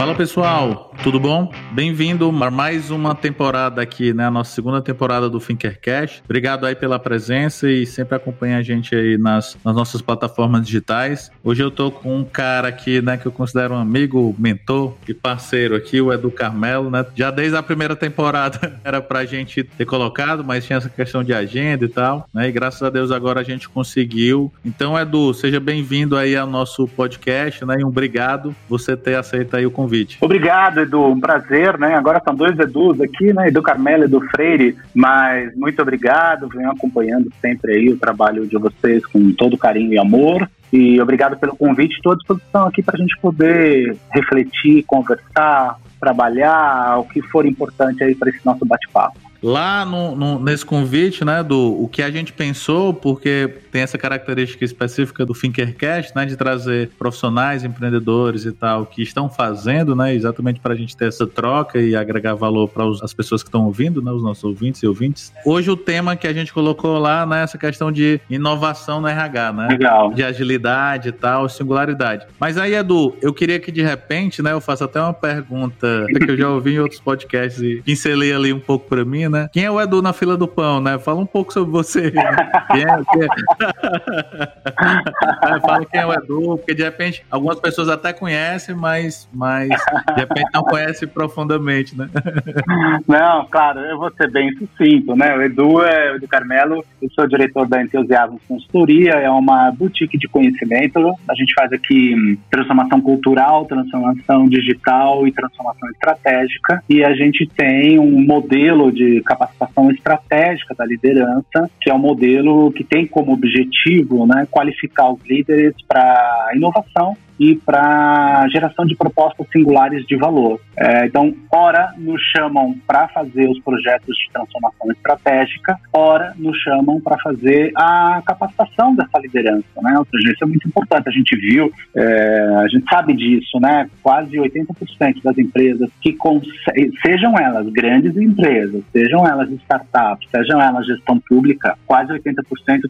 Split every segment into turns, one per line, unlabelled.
Fala pessoal, tudo bom? Bem-vindo a mais uma temporada aqui, né? A nossa segunda temporada do Thinkercast. Obrigado aí pela presença e sempre acompanha a gente aí nas, nas nossas plataformas digitais. Hoje eu tô com um cara aqui, né, que eu considero um amigo, mentor e parceiro aqui, o Edu Carmelo, né? Já desde a primeira temporada era pra gente ter colocado, mas tinha essa questão de agenda e tal, né? E graças a Deus agora a gente conseguiu. Então, Edu, seja bem-vindo aí ao nosso podcast, né? E um obrigado você ter aceito aí o convite.
Obrigado, Edu. Um prazer, né? Agora são dois Edus aqui, né? Edu Carmelo e Edu Freire, mas muito obrigado. Venho acompanhando sempre aí o trabalho de vocês com todo carinho e amor. E obrigado pelo convite. Estou à disposição aqui para a gente poder refletir, conversar, trabalhar, o que for importante aí para esse nosso bate-papo
lá no, no, nesse convite, né, do o que a gente pensou, porque tem essa característica específica do Thinkercast, né, de trazer profissionais, empreendedores e tal que estão fazendo, né, exatamente para a gente ter essa troca e agregar valor para as pessoas que estão ouvindo, né, os nossos ouvintes e ouvintes. Hoje o tema que a gente colocou lá, né, essa questão de inovação no RH, né,
Legal.
de agilidade e tal, singularidade. Mas aí, Edu, eu queria que de repente, né, eu faça até uma pergunta que eu já ouvi em outros podcasts e pincelei ali um pouco para mim, né? Quem é o Edu na fila do pão, né? Fala um pouco sobre você. Né? Quem é, quem é... Fala quem é o Edu, porque de repente algumas pessoas até conhecem, mas, mas de repente não conhecem profundamente, né?
Não, claro, eu vou ser bem sucinto, né? O Edu é o Edu Carmelo, eu sou diretor da Entusiasmo Consultoria, é uma boutique de conhecimento. A gente faz aqui hum, transformação cultural, transformação digital e transformação estratégica. E a gente tem um modelo de capacitação estratégica da liderança, que é um modelo que tem como objetivo né, qualificar os líderes para inovação e para geração de propostas singulares de valor. É, então, ora nos chamam para fazer os projetos de transformação estratégica, ora nos chamam para fazer a capacitação dessa liderança, né? Ou seja, isso é muito importante. A gente viu, é, a gente sabe disso, né? Quase 80% das empresas que sejam elas grandes empresas, sejam elas startups, sejam elas gestão pública, quase 80%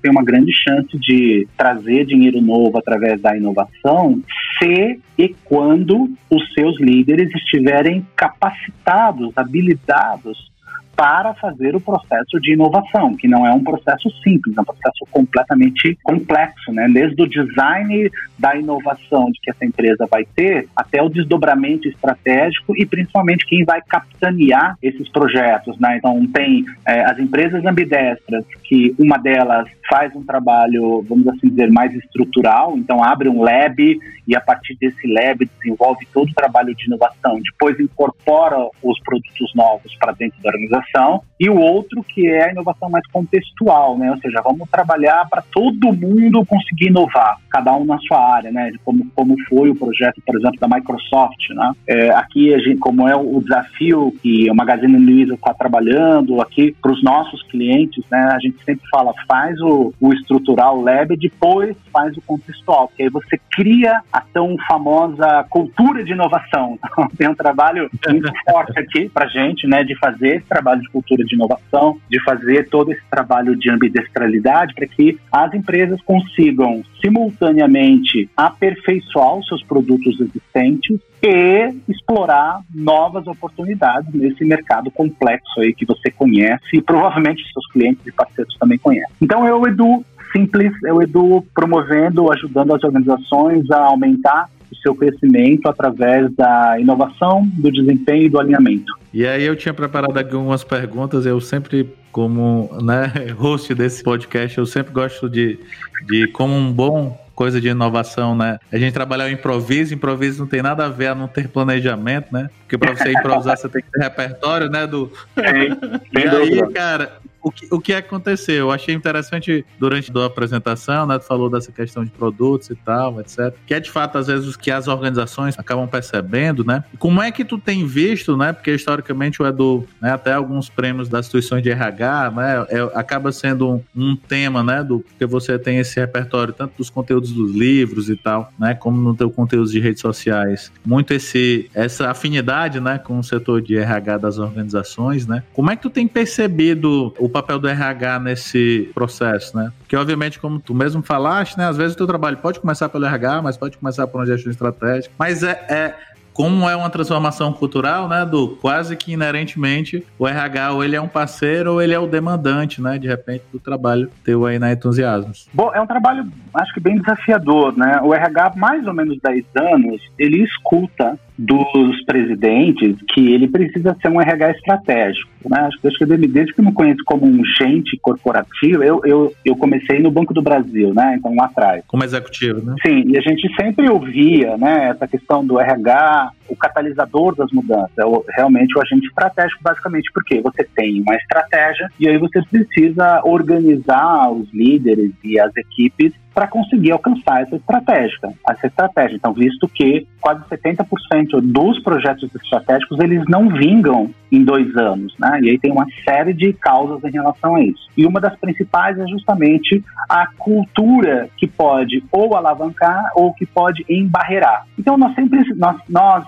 tem uma grande chance de trazer dinheiro novo através da inovação se e quando os seus líderes estiverem capacitados, habilitados para fazer o processo de inovação, que não é um processo simples, é um processo completamente complexo, né? Desde o design da inovação de que essa empresa vai ter, até o desdobramento estratégico e principalmente quem vai capitanear esses projetos, né? Então tem é, as empresas ambidestras, que uma delas faz um trabalho, vamos assim dizer, mais estrutural, então abre um lab e a partir desse lab desenvolve todo o trabalho de inovação, depois incorpora os produtos novos para dentro da organização inovação, e o outro que é a inovação mais contextual, né? Ou seja, vamos trabalhar para todo mundo conseguir inovar, cada um na sua área, né? Como, como foi o projeto, por exemplo, da Microsoft, né? É, aqui, a gente, como é o desafio que o Magazine Luiza está trabalhando aqui para os nossos clientes, né? A gente sempre fala, faz o, o estrutural lab, depois faz o contextual, porque aí você cria a tão famosa cultura de inovação. Então, tem um trabalho muito forte aqui para gente, né? De fazer esse trabalho de cultura de inovação, de fazer todo esse trabalho de ambidestralidade para que as empresas consigam simultaneamente aperfeiçoar os seus produtos existentes e explorar novas oportunidades nesse mercado complexo aí que você conhece e provavelmente seus clientes e parceiros também conhecem. Então eu, Edu, simples, eu, Edu, promovendo, ajudando as organizações a aumentar o seu crescimento através da inovação, do desempenho e do alinhamento.
E aí eu tinha preparado algumas perguntas, eu sempre, como né, host desse podcast, eu sempre gosto de, de como um bom coisa de inovação, né? A gente trabalhar o improviso, improviso não tem nada a ver a não ter planejamento, né? Porque para você improvisar você tem que ter repertório, né, do. e aí, cara, o que, o que aconteceu? Eu achei interessante durante a apresentação, né? Tu falou dessa questão de produtos e tal, etc. Que é de fato, às vezes, o que as organizações acabam percebendo, né? Como é que tu tem visto, né? Porque historicamente o Edu, né, até alguns prêmios das instituições de RH, né? É, acaba sendo um, um, tema, né? Do, porque você tem esse repertório, tanto dos conteúdos dos livros e tal, né? Como no teu conteúdo de redes sociais. Muito esse, essa afinidade, né? Com o setor de RH das organizações, né? Como é que tu tem percebido o papel do RH nesse processo, né? Porque, obviamente, como tu mesmo falaste, né? Às vezes o teu trabalho pode começar pelo RH, mas pode começar por uma gestão estratégica. Mas é, é como é uma transformação cultural, né, do quase que inerentemente o RH ou ele é um parceiro ou ele é o demandante, né, de repente do trabalho teu aí na Entusiasmos.
Bom, é um trabalho, acho que bem desafiador, né? O RH, mais ou menos 10 anos, ele escuta dos presidentes que ele precisa ser um RH estratégico. Né? Acho, acho que desde que eu me conheço como um gente corporativo, eu, eu, eu comecei no Banco do Brasil, né? então lá atrás.
Como executivo, né?
Sim, e a gente sempre ouvia né, essa questão do RH, o catalisador das mudanças, é o, realmente o agente estratégico, basicamente porque você tem uma estratégia e aí você precisa organizar os líderes e as equipes para conseguir alcançar essa estratégia, essa estratégia. Então, visto que quase 70% dos projetos estratégicos eles não vingam em dois anos, né? E aí tem uma série de causas em relação a isso. E uma das principais é justamente a cultura que pode ou alavancar ou que pode embarrear. Então, nós sempre nós, nós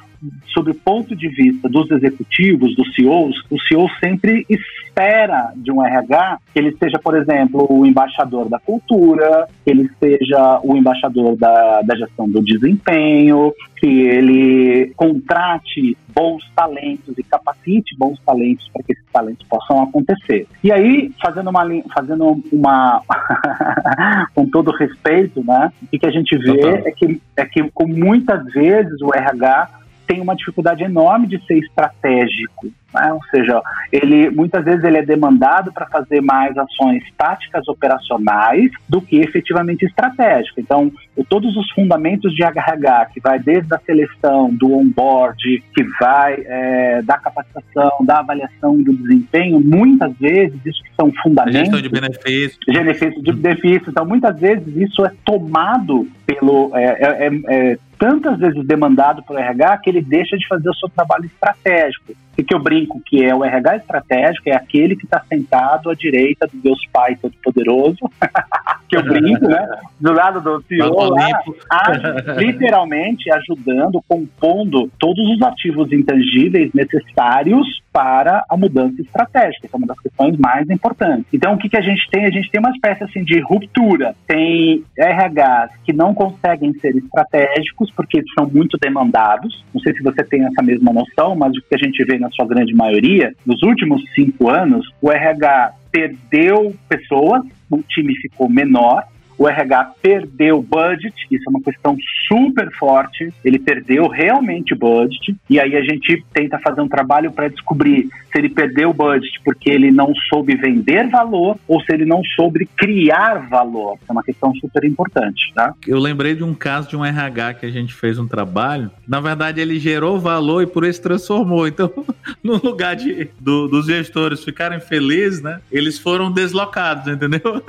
sob o ponto de vista dos executivos, dos CEOs, o CEO sempre espera de um RH que ele seja, por exemplo, o embaixador da cultura, que ele seja o embaixador da, da gestão do desempenho, que ele contrate bons talentos e capacite bons talentos para que esses talentos possam acontecer. E aí, fazendo uma fazendo uma com todo respeito, né? O que a gente vê é que é que com muitas vezes o RH tem uma dificuldade enorme de ser estratégico. Né? Ou seja, ele muitas vezes ele é demandado para fazer mais ações táticas operacionais do que efetivamente estratégicas. Então, todos os fundamentos de RH, que vai desde a seleção, do onboard, que vai é, da capacitação, da avaliação do desempenho, muitas vezes isso são fundamentos.
Gestão de benefícios.
Benefícios de benefícios. Então, muitas vezes isso é tomado pelo. É, é, é tantas vezes demandado pelo RH que ele deixa de fazer o seu trabalho estratégico. O que eu brinco que é o RH estratégico é aquele que está sentado à direita do Deus Pai Todo-Poderoso, que eu brinco, né? Do lado do CEO lá, literalmente ajudando, compondo todos os ativos intangíveis necessários para a mudança estratégica, que é uma das questões mais importantes. Então, o que, que a gente tem? A gente tem uma espécie assim de ruptura. Tem RHs que não conseguem ser estratégicos porque são muito demandados. Não sei se você tem essa mesma noção, mas o que a gente vê na sua grande maioria, nos últimos cinco anos, o RH perdeu pessoas, o time ficou menor, o RH perdeu budget, isso é uma questão super forte, ele perdeu realmente budget, e aí a gente tenta fazer um trabalho para descobrir se ele perdeu o budget porque ele não soube vender valor ou se ele não soube criar valor. É uma questão super importante, tá?
Eu lembrei de um caso de um RH que a gente fez um trabalho, na verdade ele gerou valor e por isso transformou. Então, no lugar de, do, dos gestores ficarem felizes, né, eles foram deslocados, entendeu?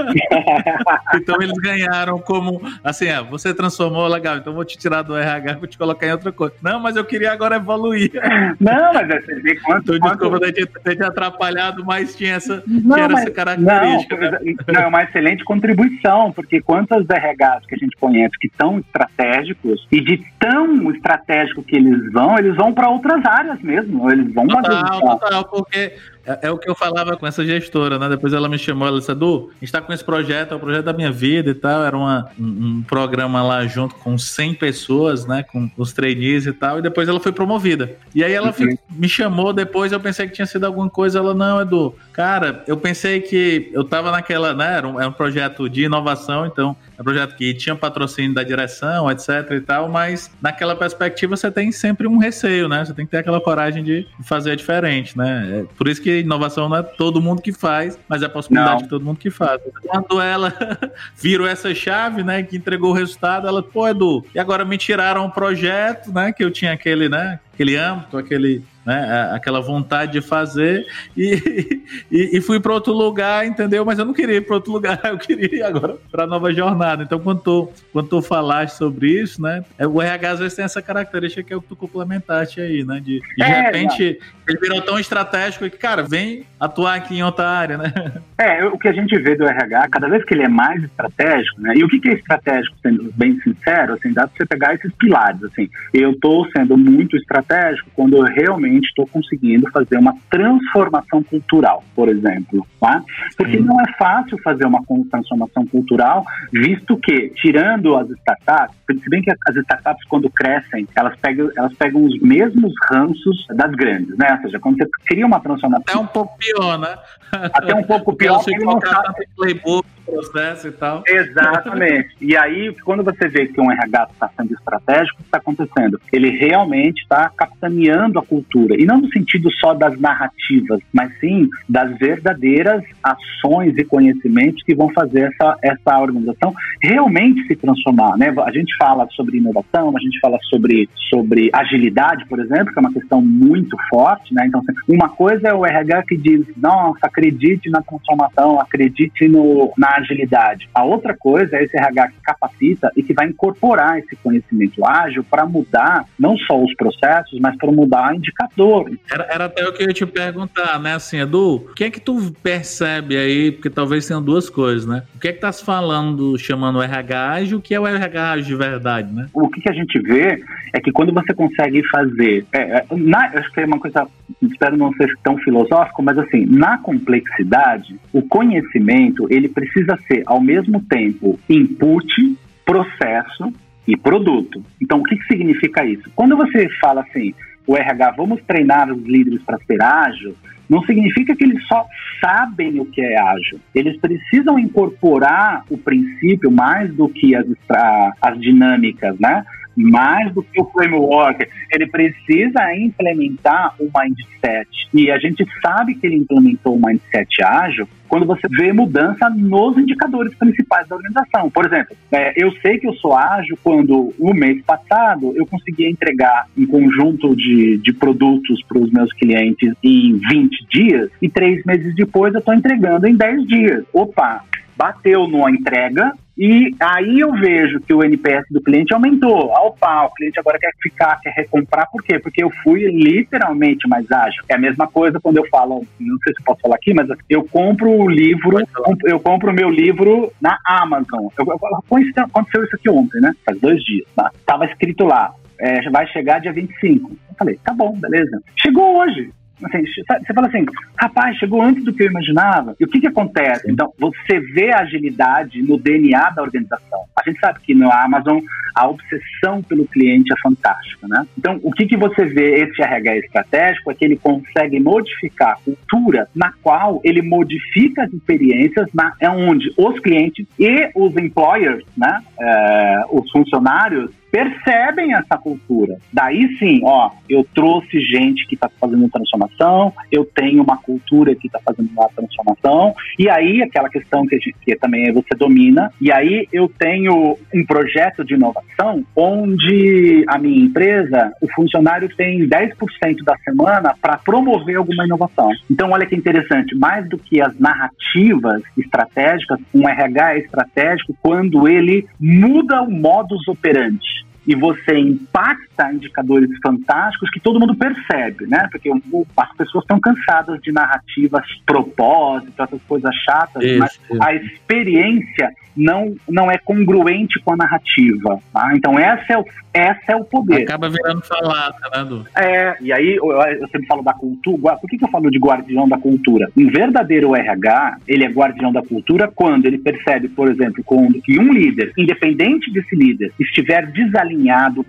então eles ganharam como assim, ah, você transformou, legal, então vou te tirar do RH, vou te colocar em outra coisa. Não, mas eu queria agora evoluir.
Não, mas é, você vê quanto.
Então, desculpa quanto... ter, ter te atrapalhado, mas tinha essa, não, mas, essa característica.
Não, né? não, é uma excelente contribuição, porque quantos RHs que a gente conhece que são estratégicos e de tão estratégico que eles vão, eles vão para outras áreas mesmo. Eles vão
total, total, porque é, é, o que eu falava com essa gestora, né? Depois ela me chamou, ela disse, Edu, a gente tá com esse projeto, é o projeto da minha vida e tal. Era uma, um, um, programa lá junto com 100 pessoas, né? Com os trainees e tal. E depois ela foi promovida. E aí ela uhum. me chamou depois, eu pensei que tinha sido alguma coisa. Ela, não, Edu, cara, eu pensei que eu tava naquela, né? Era um, era um projeto de inovação, então é um projeto que tinha patrocínio da direção, etc e tal, mas naquela perspectiva você tem sempre um receio, né? Você tem que ter aquela coragem de fazer diferente, né? É por isso que inovação não é todo mundo que faz, mas é a possibilidade não. de todo mundo que faz. Quando ela virou essa chave, né, que entregou o resultado, ela, pô, Edu, e agora me tiraram um projeto, né, que eu tinha aquele, né, aquele âmbito, aquele né? Aquela vontade de fazer e, e, e fui para outro lugar, entendeu? Mas eu não queria ir para outro lugar, eu queria ir agora para nova jornada. Então, quando tu, quando tu falaste sobre isso, né? É, o RH às vezes tem essa característica que é o que tu complementaste aí, né? De, de é, repente não. ele virou tão estratégico que, cara, vem atuar aqui em outra área, né?
É, o que a gente vê do RH, cada vez que ele é mais estratégico, né? E o que, que é estratégico, sendo bem sincero, assim, dá para você pegar esses pilares, assim. Eu estou sendo muito estratégico quando eu realmente realmente estou conseguindo fazer uma transformação cultural, por exemplo. Tá? Porque Sim. não é fácil fazer uma transformação cultural, visto que, tirando as startups, se bem que as startups, quando crescem, elas pegam, elas pegam os mesmos ranços das grandes, né? Ou seja, quando você cria uma transformação.
É um pouco pior, né?
Até um pouco pior. Porque não sabe...
playbook processo e tal.
Exatamente. e aí, quando você vê que um RH está sendo estratégico, o que está acontecendo? Ele realmente está capitaneando a cultura. E não no sentido só das narrativas, mas sim das verdadeiras ações e conhecimentos que vão fazer essa, essa organização realmente se transformar. Né? A gente fala sobre inovação, a gente fala sobre, sobre agilidade, por exemplo, que é uma questão muito forte. Né? Então, assim, uma coisa é o RH que diz, nossa, acredite na transformação, acredite no, na agilidade. A outra coisa é esse RH que capacita e que vai incorporar esse conhecimento ágil para mudar não só os processos, mas para mudar indicadores.
Era, era até o que eu ia te perguntar, né? Assim, Edu, o que é que tu percebe aí? Porque talvez tenham duas coisas, né? O que é que tá se falando, chamando o RH ágil, o que é o RH ágil de verdade, né?
O que, que a gente vê é que quando você consegue fazer. É, é na, acho que é uma coisa, espero não ser tão filosófico, mas assim, na complexidade, o conhecimento ele precisa precisa ser, ao mesmo tempo, input, processo e produto. Então, o que, que significa isso? Quando você fala assim, o RH, vamos treinar os líderes para ser ágil, não significa que eles só sabem o que é ágil. Eles precisam incorporar o princípio mais do que as, as dinâmicas, né? Mais do que o framework, ele precisa implementar o mindset. E a gente sabe que ele implementou o mindset ágil quando você vê mudança nos indicadores principais da organização. Por exemplo, é, eu sei que eu sou ágil quando no mês passado eu consegui entregar um conjunto de, de produtos para os meus clientes em 20 dias e três meses depois eu estou entregando em 10 dias. Opa, bateu numa entrega, e aí eu vejo que o NPS do cliente aumentou. Opa, o cliente agora quer ficar, quer recomprar, por quê? Porque eu fui literalmente mais ágil. É a mesma coisa quando eu falo, não sei se eu posso falar aqui, mas eu compro o livro, eu compro o meu livro na Amazon. Eu, eu, aconteceu isso aqui ontem, né? Faz dois dias. Tá? Tava escrito lá, é, vai chegar dia 25. Eu falei, tá bom, beleza. Chegou hoje. Assim, você fala assim, rapaz, chegou antes do que eu imaginava. E o que, que acontece? Então, você vê a agilidade no DNA da organização. A gente sabe que na Amazon a obsessão pelo cliente é fantástica, né? Então, o que, que você vê esse RH estratégico é que ele consegue modificar a cultura na qual ele modifica as experiências na, é onde os clientes e os employers, né, é, os funcionários, percebem essa cultura. Daí sim, ó, eu trouxe gente que está fazendo transformação, eu tenho uma cultura que está fazendo uma transformação, e aí aquela questão que, gente, que também você domina, e aí eu tenho um projeto de inovação onde a minha empresa, o funcionário tem 10% da semana para promover alguma inovação. Então, olha que interessante, mais do que as narrativas estratégicas, um RH é estratégico quando ele muda o modus operandi e você impacta indicadores fantásticos que todo mundo percebe, né? Porque as pessoas estão cansadas de narrativas propósito, essas coisas chatas, isso, mas isso. a experiência não, não é congruente com a narrativa. Tá? Então, essa é, o, essa é o poder.
Acaba virando falada, né, Du?
É, e aí eu, eu sempre falo da cultura. Por que, que eu falo de guardião da cultura? Um verdadeiro RH, ele é guardião da cultura quando ele percebe, por exemplo, quando que um líder, independente desse líder, estiver desalinhado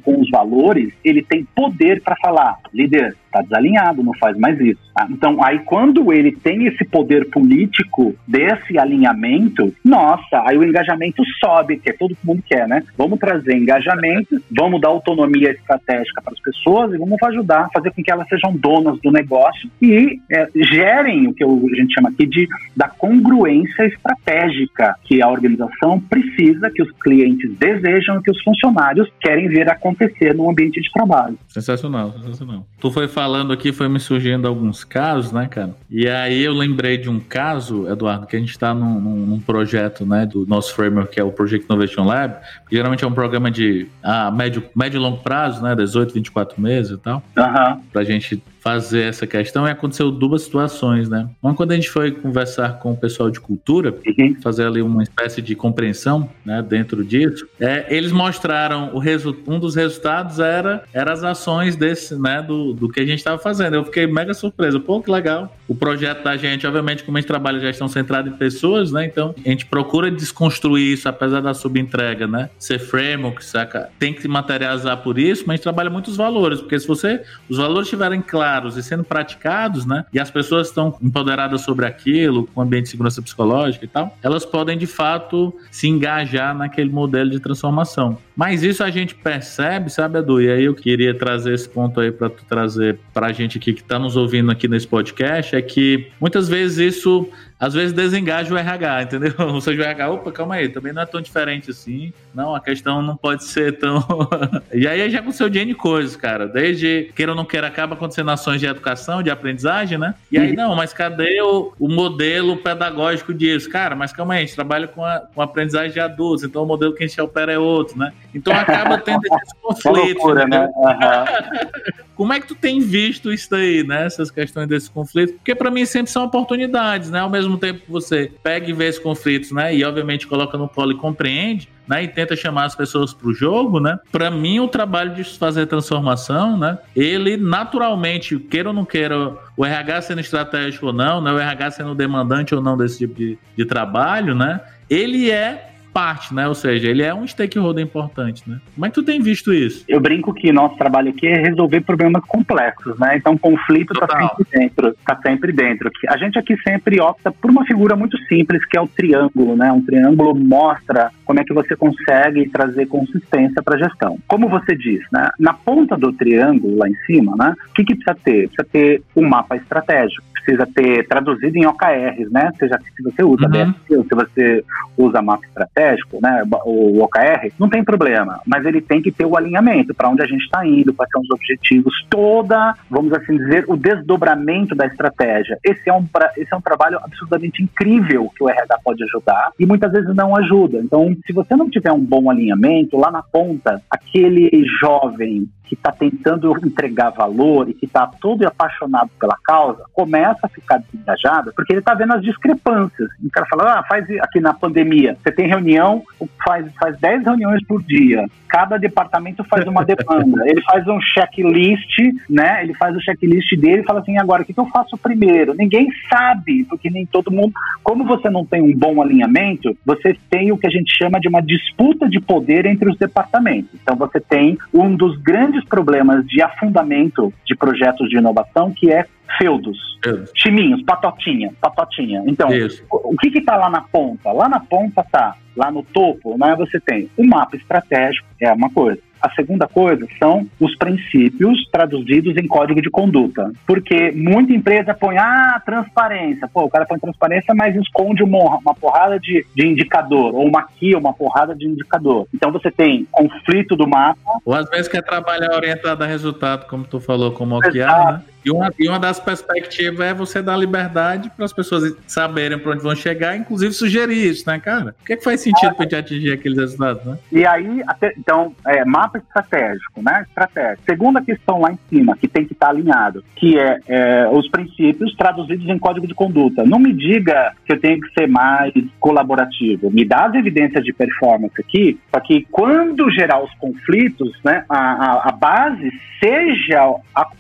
com os valores, ele tem poder para falar: líder, está desalinhado, não faz mais isso. Ah, então, aí quando ele tem esse poder político desse alinhamento, nossa, aí o engajamento sobe, que é todo mundo quer, né? Vamos trazer engajamento, vamos dar autonomia estratégica para as pessoas e vamos ajudar a fazer com que elas sejam donas do negócio e é, gerem o que a gente chama aqui de da congruência estratégica que a organização precisa, que os clientes desejam, que os funcionários querem ver acontecer no ambiente de trabalho.
Sensacional, sensacional. Tu foi falando aqui, foi me surgindo alguns casos, né, cara? E aí eu lembrei de um caso, Eduardo, que a gente está num, num, projeto, né, do nosso framework, que é o Project Innovation Lab, que geralmente é um programa de ah, médio, médio e longo prazo, né, 18, 24 meses e tal,
uhum.
pra gente fazer essa questão e aconteceu duas situações, né? Uma quando a gente foi conversar com o pessoal de cultura, uhum. fazer ali uma espécie de compreensão, né, dentro disso, é, eles mostraram o um dos resultados era, era as ações desse, né, do, do que a gente estava fazendo. Eu fiquei mega surpreso. Pô, que legal. O projeto da gente, obviamente, como a gente trabalha gestão centrada em pessoas, né? Então, a gente procura desconstruir isso, apesar da subentrega, né? Ser framework, saca? Tem que materializar por isso, mas a gente trabalha muitos valores, porque se você, os valores estiverem claros e sendo praticados, né? E as pessoas estão empoderadas sobre aquilo, com ambiente de segurança psicológica e tal, elas podem, de fato, se engajar naquele modelo de transformação. Mas isso a gente percebe, sabe, Edu? E aí eu queria trazer esse ponto aí para tu trazer para a gente aqui que está nos ouvindo aqui nesse podcast, é que muitas vezes isso às vezes desengaja o RH, entendeu? Ou seja, o RH, opa, calma aí, também não é tão diferente assim. Não, a questão não pode ser tão. e aí já aconteceu de N coisas, cara. Desde queira ou não queira, acaba acontecendo ações de educação, de aprendizagem, né? E aí, não, mas cadê o, o modelo pedagógico disso? Cara, mas calma aí, a gente trabalha com, a, com aprendizagem de adultos, então o modelo que a gente opera é outro, né? Então acaba tendo esses conflitos. Loucura, né? Uhum. Como é que tu tem visto isso daí, né? Essas questões desses conflitos? Porque para mim sempre são oportunidades, né? Ao mesmo tempo que você pega e vê esses conflitos, né? E obviamente coloca no polo e compreende, né? E tenta chamar as pessoas para o jogo, né? Para mim o trabalho de fazer transformação, né? Ele naturalmente, queira ou não queira, o RH sendo estratégico ou não, né? O RH sendo demandante ou não desse tipo de, de trabalho, né? Ele é parte, né? Ou seja, ele é um stakeholder importante, né? Como é que tu tem visto isso?
Eu brinco que nosso trabalho aqui é resolver problemas complexos, né? Então, conflito está sempre dentro, tá sempre dentro. A gente aqui sempre opta por uma figura muito simples, que é o triângulo, né? Um triângulo mostra como é que você consegue trazer consistência para a gestão. Como você diz, né? Na ponta do triângulo, lá em cima, né? O que, que precisa ter? Precisa ter um mapa estratégico, precisa ter traduzido em OKRs, né? Seja se você usa uhum. ou se você usa mapa estratégico, estratégico, né, o OKR, não tem problema, mas ele tem que ter o alinhamento para onde a gente está indo, quais são os objetivos, toda, vamos assim dizer, o desdobramento da estratégia. Esse é um, esse é um trabalho absolutamente incrível que o RH pode ajudar e muitas vezes não ajuda. Então, se você não tiver um bom alinhamento, lá na ponta, aquele jovem que está tentando entregar valor e que está todo apaixonado pela causa, começa a ficar desengajado porque ele está vendo as discrepâncias. O cara fala, ah, faz aqui na pandemia, você tem reunião, faz, faz 10 reuniões por dia, cada departamento faz uma demanda, ele faz um checklist, né? Ele faz o checklist dele e fala assim, agora, o que, que eu faço primeiro? Ninguém sabe, porque nem todo mundo... Como você não tem um bom alinhamento, você tem o que a gente chama de uma disputa de poder entre os departamentos. Então, você tem um dos grandes grandes problemas de afundamento de projetos de inovação, que é feudos, Isso. chiminhos, patotinha, patotinha. Então, Isso. o que está lá na ponta? Lá na ponta tá, lá no topo, né, você tem o mapa estratégico, é uma coisa. A segunda coisa são os princípios traduzidos em código de conduta. Porque muita empresa põe, ah, transparência. Pô, o cara põe transparência, mas esconde uma, uma porrada de, de indicador, ou maquia uma porrada de indicador. Então você tem conflito do mapa.
Ou às vezes quer trabalhar orientado a resultado, como tu falou, com maquiar, né? E uma, e uma das perspectivas é você dar liberdade para as pessoas saberem para onde vão chegar, inclusive sugerir isso, né, cara? O que, é que faz sentido é. para gente atingir aqueles resultados, né?
E aí, até, então, é, mapa estratégico, né? Estratégia. Segunda questão lá em cima, que tem que estar alinhado, que é, é, os princípios traduzidos em código de conduta. Não me diga que eu tenho que ser mais colaborativo. Me dá as evidências de performance aqui, para que quando gerar os conflitos, né, a, a, a base seja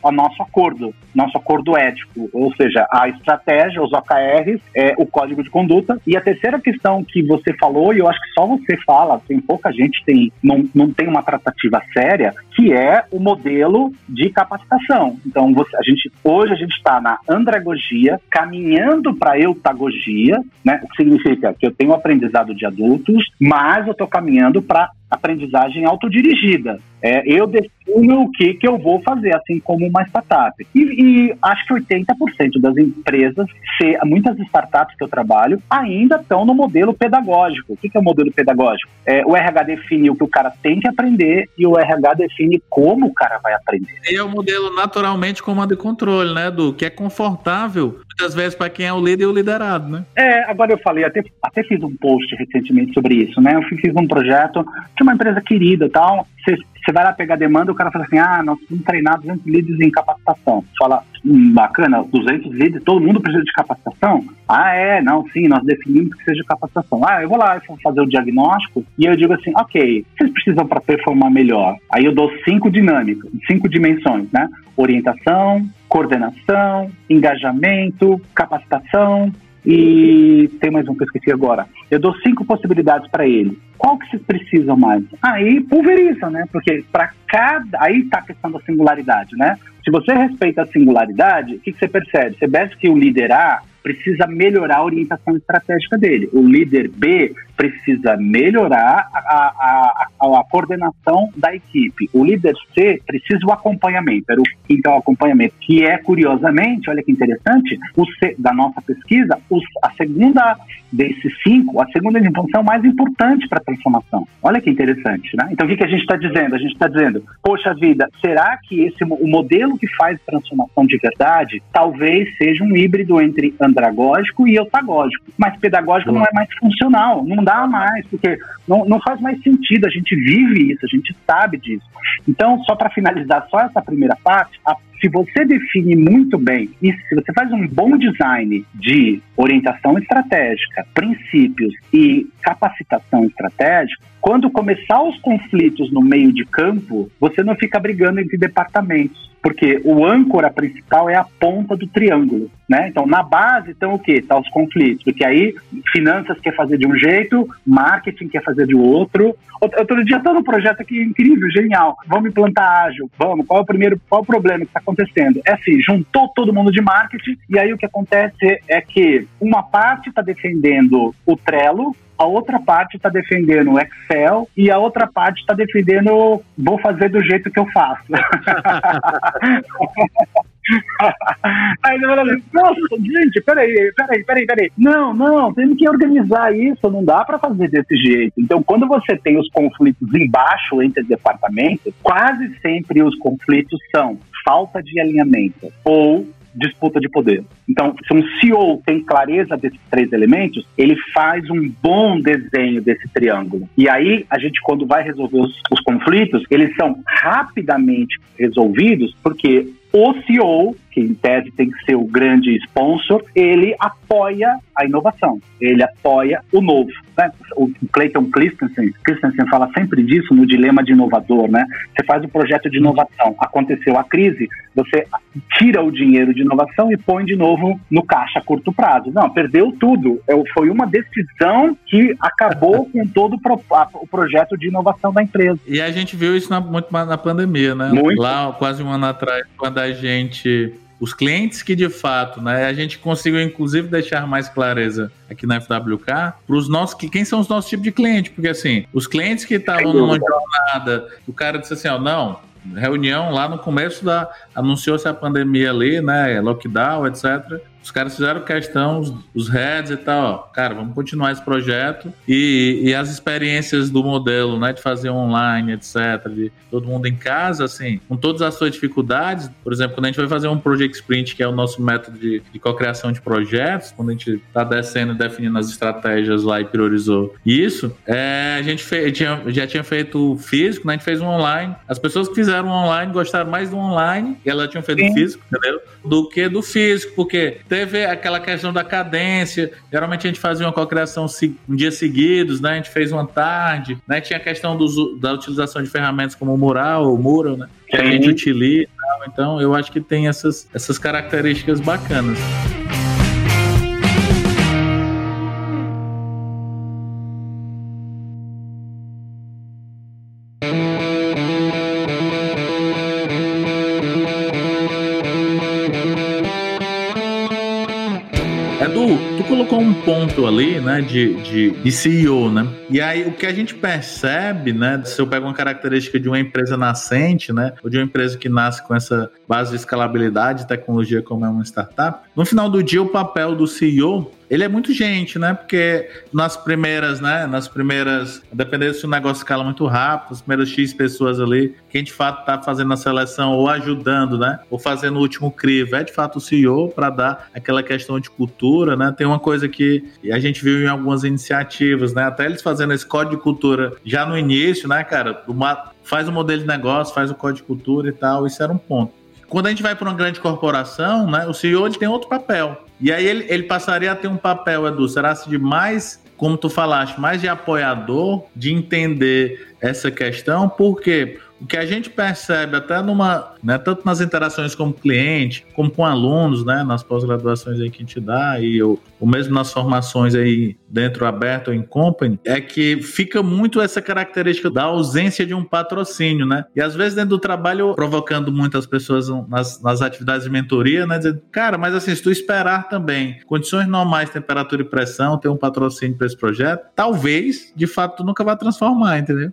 o nosso acordo, nosso acordo ético, ou seja, a estratégia, os OKRs, é, o código de conduta. E a terceira questão que você falou, e eu acho que só você fala, tem pouca gente tem, não, não tem uma tratativa séria, que é o modelo de capacitação. Então, você, a gente, hoje a gente está na andragogia, caminhando para a eutagogia, né? o que significa que eu tenho aprendizado de adultos, mas eu estou caminhando para aprendizagem autodirigida. É, eu defino o que, que eu vou fazer, assim como uma startup. E, e acho que 80% das empresas, se, muitas startups que eu trabalho, ainda estão no modelo pedagógico. O que, que é o modelo pedagógico? É, o RH define o que o cara tem que aprender e o RH define como o cara vai aprender.
E é o modelo naturalmente comando e controle, né, do que é confortável. Muitas vezes para quem é o líder e o liderado, né?
É, agora eu falei, até, até fiz um post recentemente sobre isso, né? Eu fiz um projeto de uma empresa querida tal. Você vai lá pegar demanda, o cara fala assim: ah, nós vamos treinar 200 líderes em capacitação. Fala, hum, bacana, 200 líderes, todo mundo precisa de capacitação? Ah, é, não, sim, nós definimos que seja capacitação. Ah, eu vou lá, eu vou fazer o diagnóstico e eu digo assim: ok, vocês precisam para performar melhor. Aí eu dou cinco dinâmicas, cinco dimensões, né? Orientação, coordenação, engajamento, capacitação, e tem mais um que eu esqueci agora. Eu dou cinco possibilidades para ele. Qual que vocês precisam mais? Aí pulveriza, né? Porque para cada. Aí está a questão da singularidade, né? Se você respeita a singularidade, o que, que você percebe? Você percebe que o líder A precisa melhorar a orientação estratégica dele. O líder B precisa melhorar a, a, a, a coordenação da equipe. O líder C precisa o acompanhamento. Era o quinto é o acompanhamento, que é, curiosamente, olha que interessante, o C, da nossa pesquisa, os, a segunda desses cinco, a segunda dimensão mais importante para a transformação. Olha que interessante, né? Então, o que, que a gente está dizendo? A gente está dizendo, poxa vida, será que esse o modelo que faz transformação de verdade talvez seja um híbrido entre andragógico e eutagógico, mas pedagógico não é mais funcional, não dá mais, porque não, não faz mais sentido, a gente vive isso, a gente sabe disso. Então, só para finalizar só essa primeira parte, a se você define muito bem e se você faz um bom design de orientação estratégica, princípios e capacitação estratégica, quando começar os conflitos no meio de campo, você não fica brigando entre departamentos, porque o âncora principal é a ponta do triângulo, né? Então, na base estão o quê? Tá os conflitos, porque aí finanças quer fazer de um jeito, marketing quer fazer de outro. Outro dia estou num projeto aqui incrível, genial. Vamos implantar ágil, vamos. Qual é o primeiro, qual é o problema que está acontecendo? É assim, juntou todo mundo de marketing e aí o que acontece é que uma parte está defendendo o Trello, a outra parte está defendendo o Excel e a outra parte está defendendo vou fazer do jeito que eu faço. Aí ele assim, nossa, gente, peraí, peraí, peraí, peraí. Não, não, temos que organizar isso, não dá para fazer desse jeito. Então, quando você tem os conflitos embaixo entre departamentos, quase sempre os conflitos são falta de alinhamento ou disputa de poder. Então, se um CEO tem clareza desses três elementos, ele faz um bom desenho desse triângulo. E aí, a gente, quando vai resolver os, os conflitos, eles são rapidamente resolvidos, porque o CEO, que em tese tem que ser o grande sponsor, ele apoia a inovação, ele apoia o novo. Né? O Clayton Christensen, Christensen fala sempre disso no dilema de inovador, né? Você faz um projeto de inovação, aconteceu a crise, você tira o dinheiro de inovação e põe de novo no caixa a curto prazo. Não, perdeu tudo. Foi uma decisão que acabou com todo o projeto de inovação da empresa.
E a gente viu isso na, muito na pandemia, né? Muito. Lá, quase um ano atrás, quando a gente os clientes que de fato, né, a gente conseguiu inclusive deixar mais clareza aqui na FWK para os nossos quem são os nossos tipos de cliente, porque assim, os clientes que estavam numa jornada, o cara disse assim, ó, não, reunião lá no começo da anunciou-se a pandemia ali, né, lockdown, etc. Os caras fizeram questão, os, os heads e tal, ó, cara, vamos continuar esse projeto e, e as experiências do modelo, né, de fazer online, etc, de todo mundo em casa, assim, com todas as suas dificuldades, por exemplo, quando a gente vai fazer um Project Sprint, que é o nosso método de, de co-criação de projetos, quando a gente tá descendo e definindo as estratégias lá e priorizou isso, é, a gente fez, tinha, já tinha feito físico, né, a gente fez um online, as pessoas que fizeram online gostaram mais do online, e elas tinham feito Sim. físico, entendeu? Do que do físico, porque Teve aquela questão da cadência. Geralmente a gente fazia uma cocriação um dia seguidos, né? A gente fez uma tarde, né? Tinha a questão do, da utilização de ferramentas como o Mural, o Mural, né? Que a gente utiliza. Então, eu acho que tem essas, essas características bacanas. Colocou um ponto ali, né, de, de, de, CEO, né? E aí o que a gente percebe, né, se eu pego uma característica de uma empresa nascente, né, ou de uma empresa que nasce com essa base de escalabilidade, tecnologia como é uma startup, no final do dia o papel do CEO ele é muito gente, né? Porque nas primeiras, né? Nas primeiras, dependendo se o negócio escala muito rápido, as primeiras X pessoas ali, quem de fato tá fazendo a seleção ou ajudando, né? Ou fazendo o último crivo, é de fato o CEO para dar aquela questão de cultura, né? Tem uma coisa que a gente viu em algumas iniciativas, né? Até eles fazendo esse código de cultura já no início, né, cara? Uma, faz o modelo de negócio, faz o código de cultura e tal, isso era um ponto. Quando a gente vai para uma grande corporação, né, o CEO ele tem outro papel. E aí ele, ele passaria a ter um papel, Edu, será se de mais, como tu falaste, mais de apoiador, de entender essa questão, porque o que a gente percebe até numa, né, tanto nas interações com o cliente, como com alunos, né, nas pós-graduações aí que a gente dá e o, mesmo nas formações aí dentro aberto em company, é que fica muito essa característica da ausência de um patrocínio, né? E às vezes dentro do trabalho provocando muitas pessoas nas, nas atividades de mentoria, né, dizendo, cara, mas assim, se tu esperar também condições normais, temperatura e pressão, ter um patrocínio para esse projeto, talvez, de fato, tu nunca vai transformar, entendeu?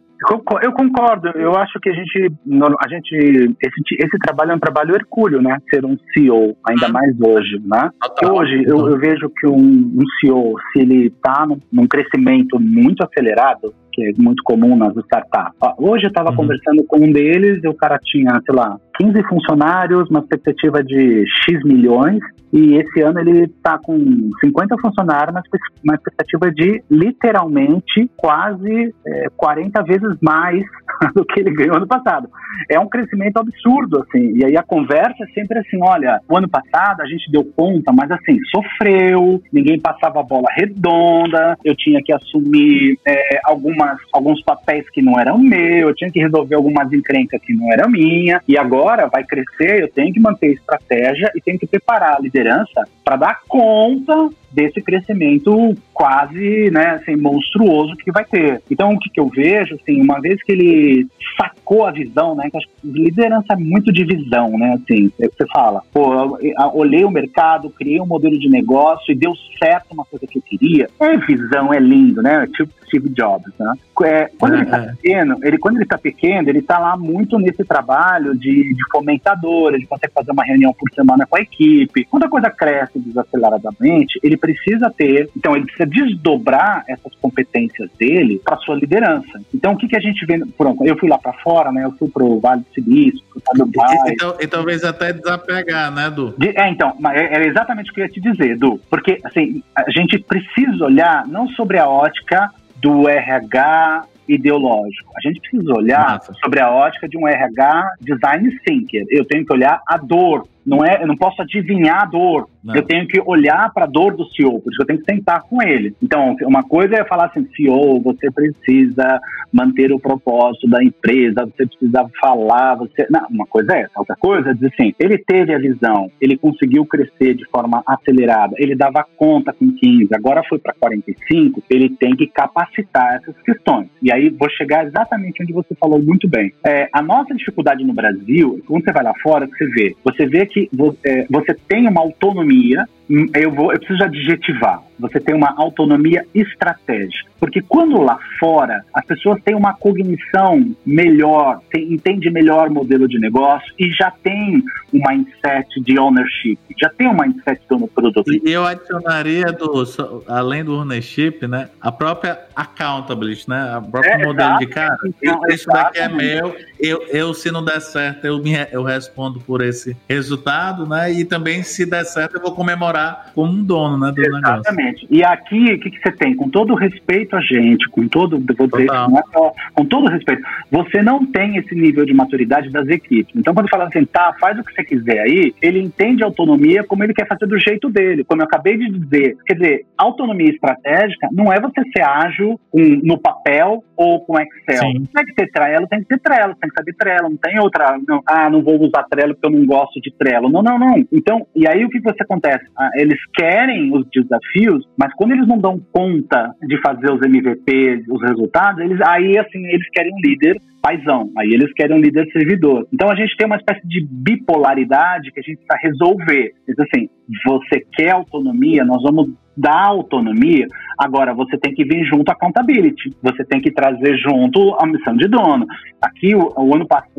Eu concordo. Eu acho que a gente, a gente esse, esse trabalho é um trabalho hercúleo, né? Ser um CEO, ainda uhum. mais hoje, né? Hoje eu, eu vejo que um, um CEO, se ele está num, num crescimento muito acelerado, que é muito comum nas startups. Hoje eu estava uhum. conversando com um deles e o cara tinha, sei lá, 15 funcionários, uma expectativa de X milhões, e esse ano ele está com 50 funcionários, mas uma expectativa de literalmente quase é, 40 vezes mais do que ele ganhou ano passado. É um crescimento absurdo, assim. E aí a conversa é sempre assim: olha, o ano passado a gente deu conta, mas assim, sofreu, ninguém passava a bola redonda, eu tinha que assumir é, algumas, alguns papéis que não eram meus, eu tinha que resolver algumas encrencas que não eram minha, e agora vai crescer, eu tenho que manter estratégia e tenho que preparar a liderança para dar conta desse crescimento quase, né, assim, monstruoso que vai ter. Então, o que, que eu vejo, assim, uma vez que ele sacou a visão, né, que acho que liderança é muito de visão, né, assim, é que você fala, pô, eu olhei o mercado, criei um modelo de negócio e deu certo uma coisa que eu queria. É visão, é lindo, né, tipo Steve Jobs, né? É, quando ele está é, é. pequeno, ele, quando ele está pequeno, ele está lá muito nesse trabalho de, de fomentador, ele consegue fazer uma reunião por semana com a equipe. Quando a coisa cresce desaceleradamente, ele precisa ter, então ele precisa desdobrar essas competências dele para sua liderança. Então o que, que a gente vê, pronto, eu fui lá para fora, né? Eu fui pro Vale do Silício, pro
Dubai. E, então, e talvez até desapegar, né, Du?
É, então, era exatamente o que eu ia te dizer, Du, porque assim, a gente precisa olhar não sobre a ótica do RH ideológico. A gente precisa olhar Nossa. sobre a ótica de um RH design thinker. Eu tenho que olhar a dor não é, eu não posso adivinhar a dor. Eu tenho que olhar para a dor do CEO, por isso eu tenho que sentar com ele. Então, uma coisa é falar assim, CEO, você precisa manter o propósito da empresa, você precisa falar, você. Não, uma coisa é essa. Outra coisa é dizer assim, ele teve a visão, ele conseguiu crescer de forma acelerada, ele dava conta com 15, agora foi para 45, ele tem que capacitar essas questões. E aí vou chegar exatamente onde você falou muito bem. É, a nossa dificuldade no Brasil, quando você vai lá fora, você vê, você vê que é, você tem uma autonomia Hum, eu vou, eu preciso adjetivar. Você tem uma autonomia estratégica, porque quando lá fora as pessoas têm uma cognição melhor, tem, entende melhor o modelo de negócio e já tem um mindset de ownership, já tem um mindset do produto.
E eu adicionaria do, além do ownership, né, a própria accountability, né, a própria é, modelo de cara. Então, isso daqui é meu, eu, eu se não der certo eu me, eu respondo por esse resultado, né, e também se der certo eu vou comemorar como um dono né, do
Exatamente. negócio. Exatamente. E aqui, o que, que você tem? Com todo respeito a gente, com todo, vou dizer, é só, com todo respeito, você não tem esse nível de maturidade das equipes. Então, quando fala assim, tá, faz o que você quiser aí, ele entende a autonomia como ele quer fazer do jeito dele. Como eu acabei de dizer, quer dizer, autonomia estratégica não é você ser ágil no papel ou com Excel. Sim. Tem que ter Trello, tem que ter Trello, tem que saber Trello, não tem outra, não, ah, não vou usar Trello porque eu não gosto de Trello. Não, não, não. Então, e aí o que você acontece? Ah, eles querem os desafios, mas quando eles não dão conta de fazer os MVPs, os resultados, eles aí assim, eles querem um líder paisão. Aí eles querem um líder servidor. Então a gente tem uma espécie de bipolaridade que a gente precisa resolver. Diz assim, você quer autonomia, nós vamos dá autonomia. Agora, você tem que vir junto a accountability, você tem que trazer junto a missão de dono. Aqui, o, o ano passado,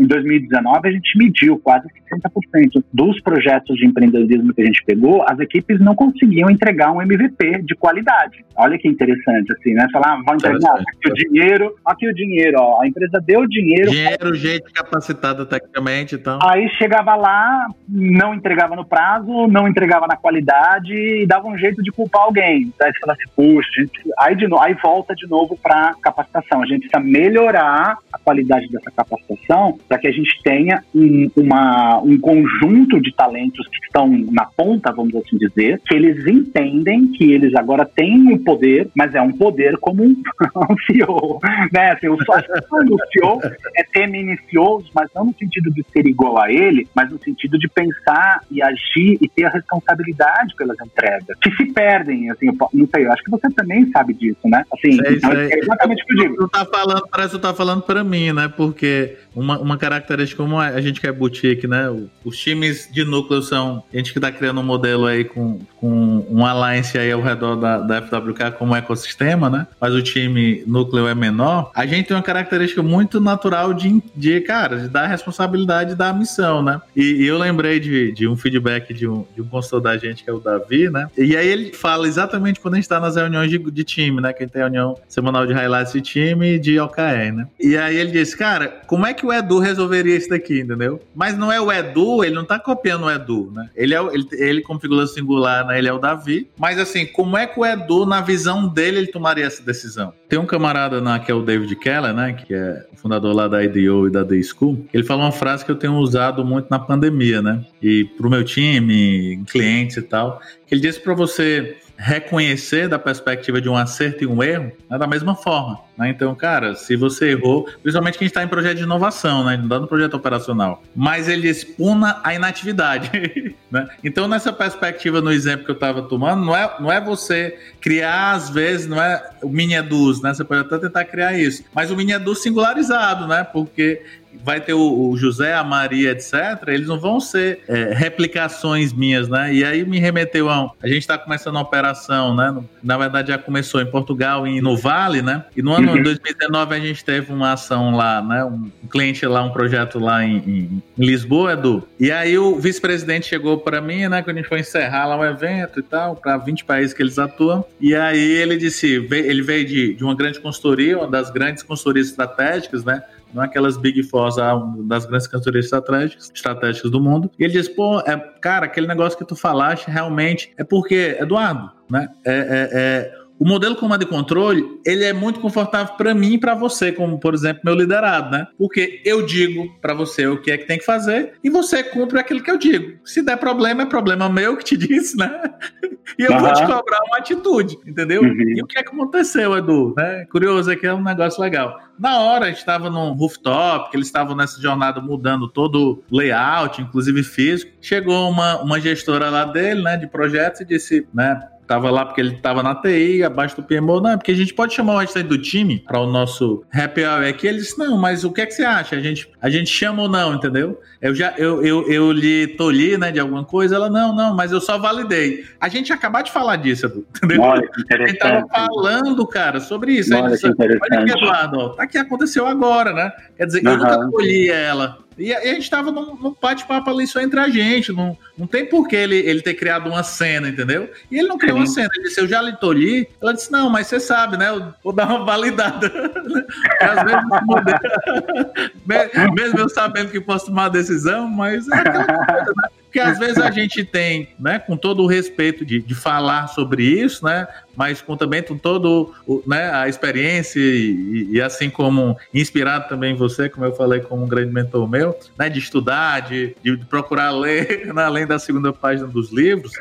em 2019, a gente mediu quase 60% dos projetos de empreendedorismo que a gente pegou, as equipes não conseguiam entregar um MVP de qualidade. Olha que interessante, assim, né? Falar, ah, vão entregar aqui o dinheiro, aqui o dinheiro, ó, a empresa deu dinheiro.
Dinheiro, gente capacitada tecnicamente, então.
Aí chegava lá, não entregava no prazo, não entregava na qualidade e dava um jeito de culpar alguém. Aí você fala assim, puxa, gente, aí, de no, aí volta de novo para capacitação. A gente precisa melhorar a qualidade dessa capacitação para que a gente tenha um, uma, um conjunto de talentos que estão na ponta, vamos assim dizer, que eles entendem que eles agora têm o poder, mas é um poder como um, um CEO. Né? Assim, o, o CEO é ter mini mas não no sentido de ser igual a ele, mas no sentido de pensar e agir e ter a responsabilidade pelas entregas, que se perdem, assim, eu, não sei, eu acho que você também sabe disso, né? Assim, sei, então,
é exatamente o que eu digo. Tu tá falando, parece que tu tá falando para mim, né? Porque uma, uma característica como a gente que é boutique, né? Os times de núcleo são a gente que tá criando um modelo aí com, com um alliance aí ao redor da, da FWK como ecossistema, né? Mas o time núcleo é menor. A gente tem uma característica muito natural de, de cara, de dar responsabilidade da missão, né? E, e eu lembrei de, de um feedback de um, de um consultor da gente que é o Davi, né? E aí ele fala exatamente quando a gente tá nas reuniões de, de time, né? Que a gente tem reunião semanal de highlights de time e de OKR, né? E aí ele disse, cara, como é que o Edu resolveria isso daqui, entendeu? Mas não é o Edu, ele não tá copiando o Edu, né? Ele, é, ele, ele como singular, né? Ele é o Davi. Mas assim, como é que o Edu, na visão dele, ele tomaria essa decisão? Tem um camarada na, que é o David Keller, né? Que é fundador lá da IDEO e da Day School. Ele falou uma frase que eu tenho usado muito na pandemia, né? E pro meu time, clientes e tal. Ele disse para você reconhecer da perspectiva de um acerto e um erro é da mesma forma. Né? Então, cara, se você errou, principalmente quem está em projeto de inovação, né? não no projeto operacional, mas ele expuna a inatividade. né? Então, nessa perspectiva, no exemplo que eu estava tomando, não é, não é você criar, às vezes, não é o mini edus, né? Você pode até tentar criar isso, mas o mini edus singularizado, né? Porque vai ter o, o, José, a Maria, etc., eles não vão ser é, replicações minhas, né? E aí me remeteu a. A gente está começando a operação, né? Na verdade, já começou em Portugal e no Vale, né? E no ano uhum. 2019 a gente teve uma ação lá, né? Um cliente lá, um projeto lá em, em, em Lisboa, Edu. E aí o vice-presidente chegou para mim, né? Quando a gente foi encerrar lá um evento e tal, para 20 países que eles atuam. E aí ele disse: ele veio de, de uma grande consultoria, uma das grandes consultorias estratégicas, né? Não é aquelas Big Fours das grandes cantorias estratégicas, estratégicas do mundo. E ele diz, pô, é, cara, aquele negócio que tu falaste realmente é porque, Eduardo, né? É, é, é o modelo comando e controle, ele é muito confortável para mim e para você, como por exemplo meu liderado, né? Porque eu digo para você o que é que tem que fazer e você cumpre aquilo que eu digo. Se der problema, é problema meu que te disse, né? E eu uhum. vou te cobrar uma atitude, entendeu? Uhum. E o que é que aconteceu, Edu? Né? Curioso aqui, é um negócio legal. Na hora, a gente estava num rooftop, que eles estavam nessa jornada mudando todo o layout, inclusive físico. Chegou uma, uma gestora lá dele, né, de projetos, e disse, né, Tava lá porque ele tava na TI, abaixo do PMO. Não, porque a gente pode chamar o restante do time para o nosso happy hour aqui. Ele disse, não, mas o que é que você acha? A gente, a gente chama ou não, entendeu? Eu já, eu, eu, eu lhe tolhi, né, de alguma coisa. Ela, não, não, mas eu só validei. A gente acabou de falar disso, entendeu?
Olha que gente
tava falando, cara, sobre isso. Olha, disse, Olha aqui, Eduardo, ó, tá aqui, aconteceu agora, né? Quer dizer, uhum. eu nunca tolhi ela. E a, gente tava num, num bate-papo ali só entre a gente. Não, não tem por que ele, ele ter criado uma cena, entendeu? E ele não criou uma cena. Ele disse, eu já lhe tolhi. Ela disse, não, mas você sabe, né? Eu vou dar uma validada. Às vezes, mesmo eu sabendo que posso tomar decisão, mas é aquela coisa, né? Porque às vezes a gente tem, né, com todo o respeito de, de falar sobre isso, né, mas com também com todo né, a experiência e, e, assim como inspirado também você, como eu falei como um grande mentor meu, né, de estudar, de, de procurar ler, né, além da segunda página dos livros,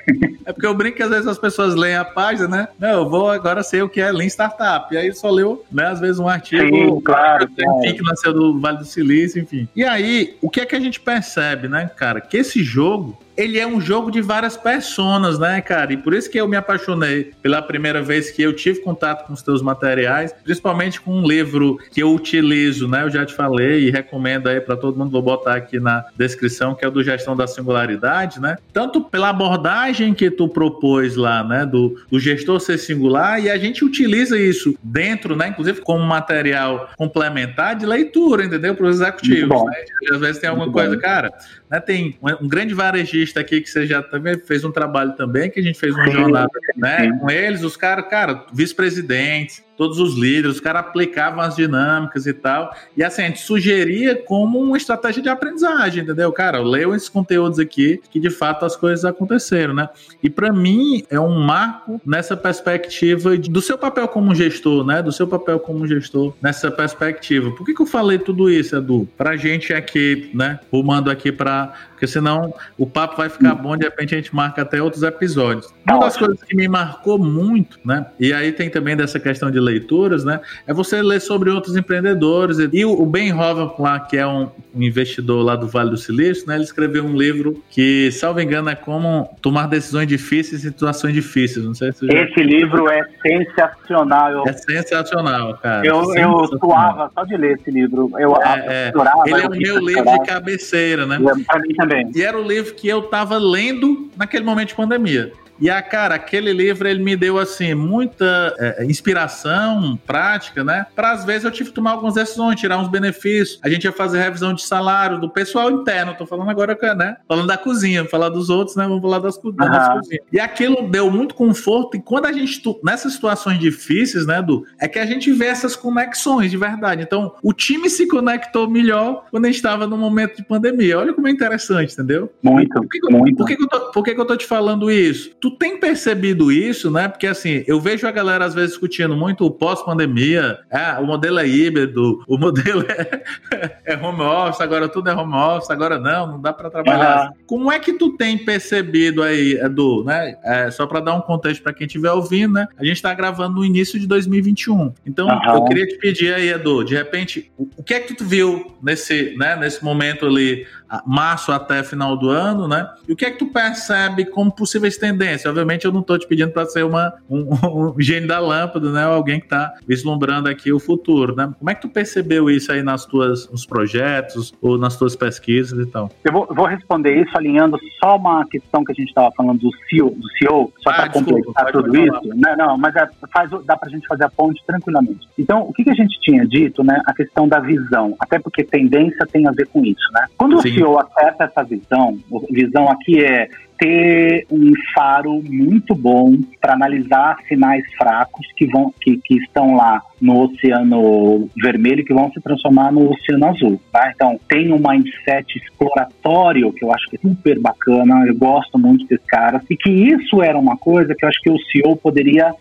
é porque eu brinco que às vezes as pessoas leem a página, né, não, eu vou agora ser o que é Lean Startup, e aí só leu, né, às vezes um artigo,
Sim, claro,
que nasceu do Vale do Silício, enfim. E aí, o que é que a gente percebe, né, cara, que esse jogo, ele é um jogo de várias personas, né, cara? E por isso que eu me apaixonei pela primeira vez que eu tive contato com os teus materiais, principalmente com um livro que eu utilizo, né? Eu já te falei e recomendo aí para todo mundo, vou botar aqui na descrição, que é o do Gestão da Singularidade, né? Tanto pela abordagem que tu propôs lá, né, do, do gestor ser singular, e a gente utiliza isso dentro, né, inclusive como material complementar de leitura, entendeu? Para os executivos, né? Às vezes tem alguma Muito coisa, bom. cara, né, tem um, um, grande varejista aqui que você já também fez um trabalho também, que a gente fez uma jornada né, com eles, os caras, cara, vice-presidentes, todos os líderes, os caras aplicavam as dinâmicas e tal. E assim, a gente sugeria como uma estratégia de aprendizagem, entendeu? Cara, leiam esses conteúdos aqui que de fato as coisas aconteceram, né? E para mim é um marco nessa perspectiva de, do seu papel como gestor, né? Do seu papel como gestor nessa perspectiva. Por que, que eu falei tudo isso, Edu? Pra gente aqui, né? Rumando aqui para porque senão o papo vai ficar bom, de repente a gente marca até outros episódios. Uma das coisas que me marcou muito, né? E aí tem também dessa questão de leituras, né? É você ler sobre outros empreendedores. E o Ben Hovan lá, que é um investidor lá do Vale do Silício, né? Ele escreveu um livro que, salvo engano, é como tomar decisões difíceis em situações difíceis. Não sei se
já... Esse livro é sensacional.
É sensacional, cara.
Eu, sensacional. eu suava só de ler esse livro. Eu
é, é. Ele é o meu livro de cabeceira, né?
Para mim também também.
E era o livro que eu estava lendo naquele momento de pandemia. E a cara, aquele livro ele me deu assim muita é, inspiração prática, né? Para às vezes eu tive que tomar algumas decisões, tirar uns benefícios. A gente ia fazer revisão de salário do pessoal interno. Tô falando agora, né? Falando da cozinha, falar dos outros, né? Vamos falar das, uhum. das cozinhas. E aquilo deu muito conforto. E quando a gente nessas situações difíceis, né, do é que a gente vê essas conexões de verdade. Então, o time se conectou melhor quando a gente estava no momento de pandemia. Olha como é interessante, entendeu?
Muito.
Por que,
muito.
Por que, que, eu, tô, por que, que eu tô te falando isso? Tu tem percebido isso, né? Porque assim, eu vejo a galera às vezes discutindo muito o pós-pandemia, é, o modelo é híbrido, o modelo é, é, home office, agora tudo é home office, agora não, não dá para trabalhar. Uhum. Como é que tu tem percebido aí, Edu, né? É, só para dar um contexto para quem estiver ouvindo, né? A gente está gravando no início de 2021. Então, uhum. eu queria te pedir aí, Edu, de repente, o, o que é que tu viu nesse, né, nesse momento ali março até final do ano, né? E o que é que tu percebe como possíveis tendências? Obviamente eu não estou te pedindo para ser uma, um, um, gênio da lâmpada, né? Ou alguém que está vislumbrando aqui o futuro, né? Como é que tu percebeu isso aí nas tuas nos projetos ou nas tuas pesquisas e tal?
Eu vou, vou responder isso alinhando só uma questão que a gente estava falando do CEO, do CEO só ah, para completar tudo isso. Não, não, mas é, faz, dá para a gente fazer a ponte tranquilamente. Então, o que, que a gente tinha dito, né? A questão da visão, até porque tendência tem a ver com isso, né? Quando Sim. o CEO acerta essa visão, visão aqui é ter um faro muito bom para analisar sinais fracos que vão que, que estão lá no oceano vermelho que vão se transformar no oceano azul, tá? Então, tem um mindset exploratório que eu acho que é super bacana, eu gosto muito desse cara, e que isso era uma coisa que eu acho que o CEO poderia,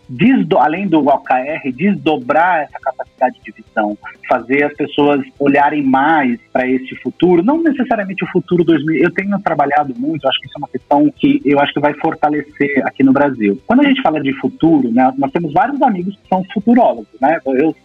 além do OKR, desdobrar essa capacidade de visão, fazer as pessoas olharem mais para esse futuro, não necessariamente o futuro 2000, eu tenho trabalhado muito, acho que isso é uma questão que eu acho que vai fortalecer aqui no Brasil. Quando a gente fala de futuro, né, nós temos vários amigos que são futurólogos, né? Eu,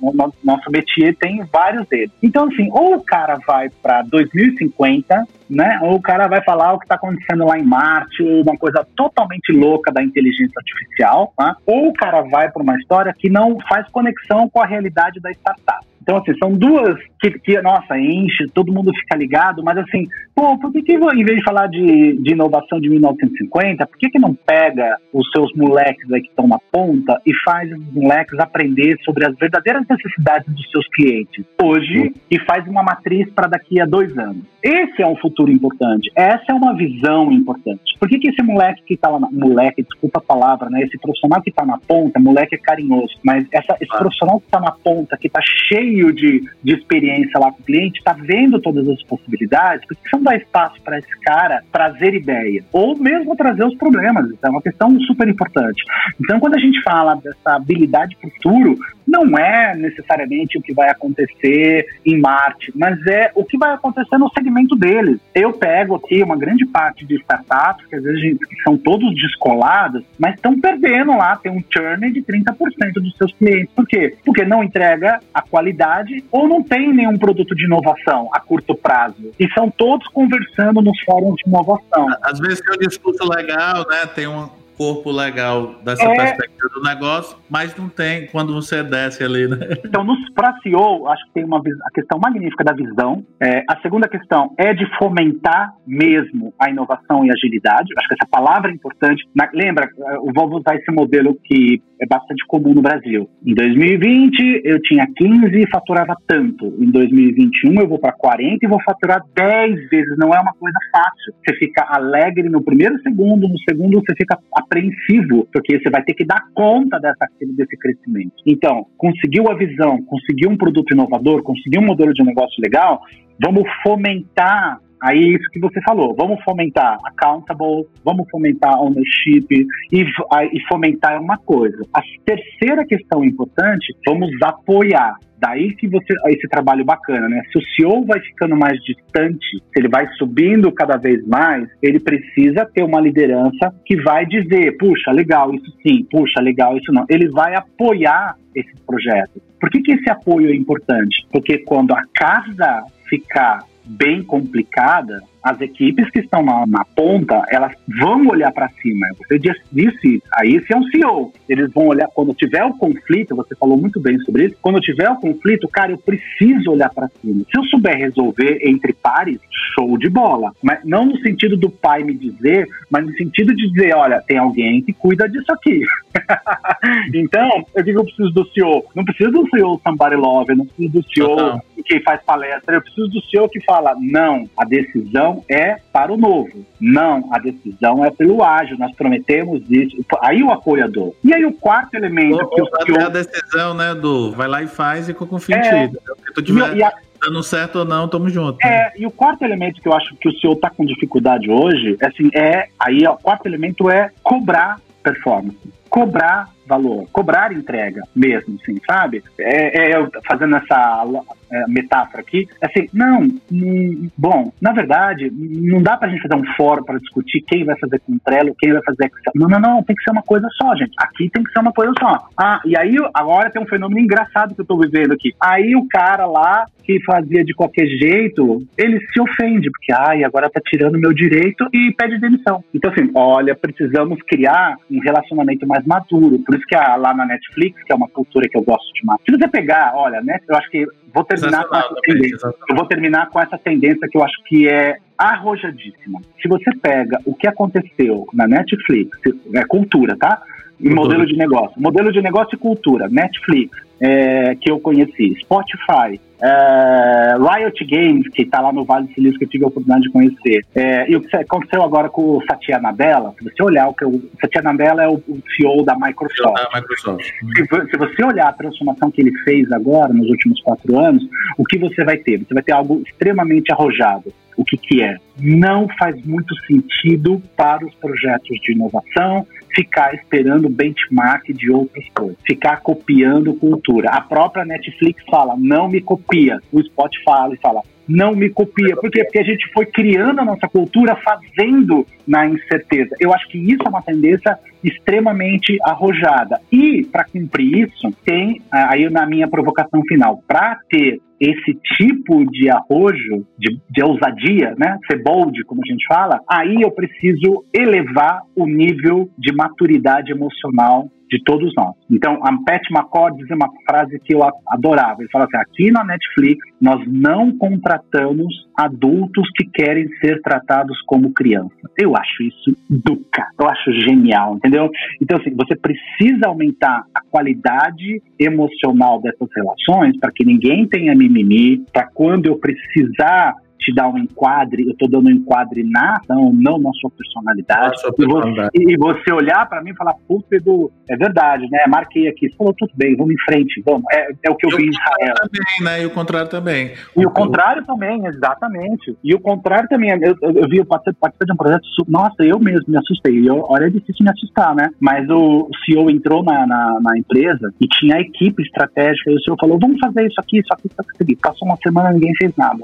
nosso métier tem vários deles. Então, assim, ou o cara vai para 2050, né? Ou o cara vai falar o que está acontecendo lá em Marte, ou uma coisa totalmente louca da inteligência artificial, né? ou o cara vai para uma história que não faz conexão com a realidade da startup. Então, assim, são duas que, que, nossa, enche, todo mundo fica ligado, mas assim, pô, por que, que em vez de falar de, de inovação de 1950, por que, que não pega os seus moleques aí que estão na ponta e faz os moleques aprender sobre as verdadeiras necessidades dos seus clientes hoje e faz uma matriz para daqui a dois anos? Esse é um futuro importante, essa é uma visão importante. Por que, que esse moleque que está lá, na, moleque, desculpa a palavra, né? Esse profissional que está na ponta, moleque é carinhoso, mas essa, esse profissional que está na ponta, que está cheio de, de experiência lá com o cliente, está vendo todas as possibilidades, porque você não dá espaço para esse cara trazer ideia, ou mesmo trazer os problemas. Isso é uma questão super importante. Então, quando a gente fala dessa habilidade futuro, não é necessariamente o que vai acontecer em Marte, mas é o que vai acontecer no segmento deles. Eu pego aqui uma grande parte de startups, que às vezes gente, são todos descolados, mas estão perdendo lá, tem um churn de 30% dos seus clientes. Por quê? Porque não entrega a qualidade ou não tem nenhum produto de inovação a curto prazo. E são todos conversando nos fóruns de inovação.
Às vezes tem um discurso legal, né? Tem um, corpo legal dessa é... perspectiva do negócio, mas não tem quando você desce ali, né?
Então, para CEO, acho que tem uma a questão magnífica da visão. É, a segunda questão é de fomentar mesmo a inovação e agilidade. Acho que essa palavra é importante. Na, lembra, eu vou usar esse modelo que é bastante comum no Brasil. Em 2020, eu tinha 15 e faturava tanto. Em 2021, eu vou para 40 e vou faturar 10 vezes. Não é uma coisa fácil. Você fica alegre no primeiro segundo, no segundo você fica apreensivo, porque você vai ter que dar conta dessa, desse crescimento. Então, conseguiu a visão, conseguiu um produto inovador, conseguiu um modelo de negócio legal, vamos fomentar Aí isso que você falou, vamos fomentar accountable, vamos fomentar ownership e, e fomentar uma coisa. A terceira questão importante, vamos apoiar. Daí que você esse trabalho bacana, né? Se o CEO vai ficando mais distante, se ele vai subindo cada vez mais, ele precisa ter uma liderança que vai dizer, puxa, legal, isso sim, puxa, legal, isso não. Ele vai apoiar esses projetos. Por que, que esse apoio é importante? Porque quando a casa ficar bem complicada, as equipes que estão na, na ponta, elas vão olhar para cima. Você disse aí esse é um CEO. Eles vão olhar, quando tiver o conflito, você falou muito bem sobre isso, quando tiver o conflito, cara, eu preciso olhar para cima. Se eu souber resolver entre pares, show de bola. Mas não no sentido do pai me dizer, mas no sentido de dizer, olha, tem alguém que cuida disso aqui. então, eu digo, eu preciso do CEO. Não preciso do CEO somebody love, não preciso do CEO que faz palestra, eu preciso do CEO que fala, não, a decisão é para o novo. Não, a decisão é pelo ágil. Nós prometemos isso. Aí o apoiador. E aí o quarto elemento
o, que o CEO... a decisão, né, do vai lá e faz e confia em é, ti. Se tu tiver e a... dando certo ou não, tamo junto.
É, né? e o quarto elemento que eu acho que o CEO está com dificuldade hoje, é assim, é aí ó, o quarto elemento é cobrar performance. Cobrar valor, cobrar entrega mesmo, assim, sabe? É, é, fazendo essa é, metáfora aqui, é assim, não, hum, bom, na verdade, não dá pra gente fazer um fórum para discutir quem vai fazer com Trello, quem vai fazer Excel. Não, não, não, tem que ser uma coisa só, gente. Aqui tem que ser uma coisa só. Ah, e aí agora tem um fenômeno engraçado que eu tô vivendo aqui. Aí o cara lá que fazia de qualquer jeito, ele se ofende, porque, ai, agora tá tirando meu direito e pede demissão. Então, assim, olha, precisamos criar um relacionamento mais maduro. Por isso que lá na Netflix, que é uma cultura que eu gosto de mais. Se você pegar, olha, né, eu acho que vou terminar com essa tendência. Eu vou terminar com essa tendência que eu acho que é arrojadíssima. Se você pega o que aconteceu na Netflix, é cultura, tá? E modelo de negócio. Modelo de negócio e cultura. Netflix, é, que eu conheci. Spotify, é, Riot Games, que está lá no Vale do Silício, que eu tive a oportunidade de conhecer. É, e o que aconteceu agora com o Satya Nadella, se você olhar, o que o Satya Nadella é o, o CEO da Microsoft. Da Microsoft. Se, se, você olhar a transformação que ele fez agora, nos últimos quatro anos, o que você vai ter? Você vai ter algo extremamente arrojado. O que, que é? Não faz muito sentido para os projetos de inovação ficar esperando benchmark de outras coisas, ficar copiando cultura. A própria Netflix fala, não me copia. O Spotify fala, não me copia. Por quê? Porque a gente foi criando a nossa cultura fazendo na incerteza. Eu acho que isso é uma tendência extremamente arrojada. E, para cumprir isso, tem, aí na minha provocação final, para ter esse tipo de arrojo, de, de ousadia, né? Ser bold, como a gente fala, aí eu preciso elevar o nível de maturidade emocional de todos nós. Então, a Pat McCord diz uma frase que eu adorava. Ele fala assim: aqui na Netflix, nós não contratamos adultos que querem ser tratados como crianças. Eu acho isso duca, eu acho genial, entendeu? Então, assim, você precisa aumentar a qualidade emocional dessas relações para que ninguém tenha mimimi, para quando eu precisar te dar um enquadre, eu estou dando um enquadre na ação, não na sua personalidade. Nossa, e, você, e, você, olhar para mim e falar, puta, Edu, é verdade, né? Marquei aqui, falou, tudo bem, vamos em frente, vamos. É, é o que eu e vi em Israel.
Também, né? E o contrário também.
E o, o contrário também, exatamente. E o contrário também, eu, eu, eu vi, eu participei de um projeto, nossa, eu mesmo me assustei. Eu, olha, é difícil me assustar, né? Mas o CEO entrou na, na, na empresa e tinha a equipe estratégica, e o CEO falou, vamos fazer isso aqui, isso aqui, isso aqui. Passou uma semana, ninguém fez nada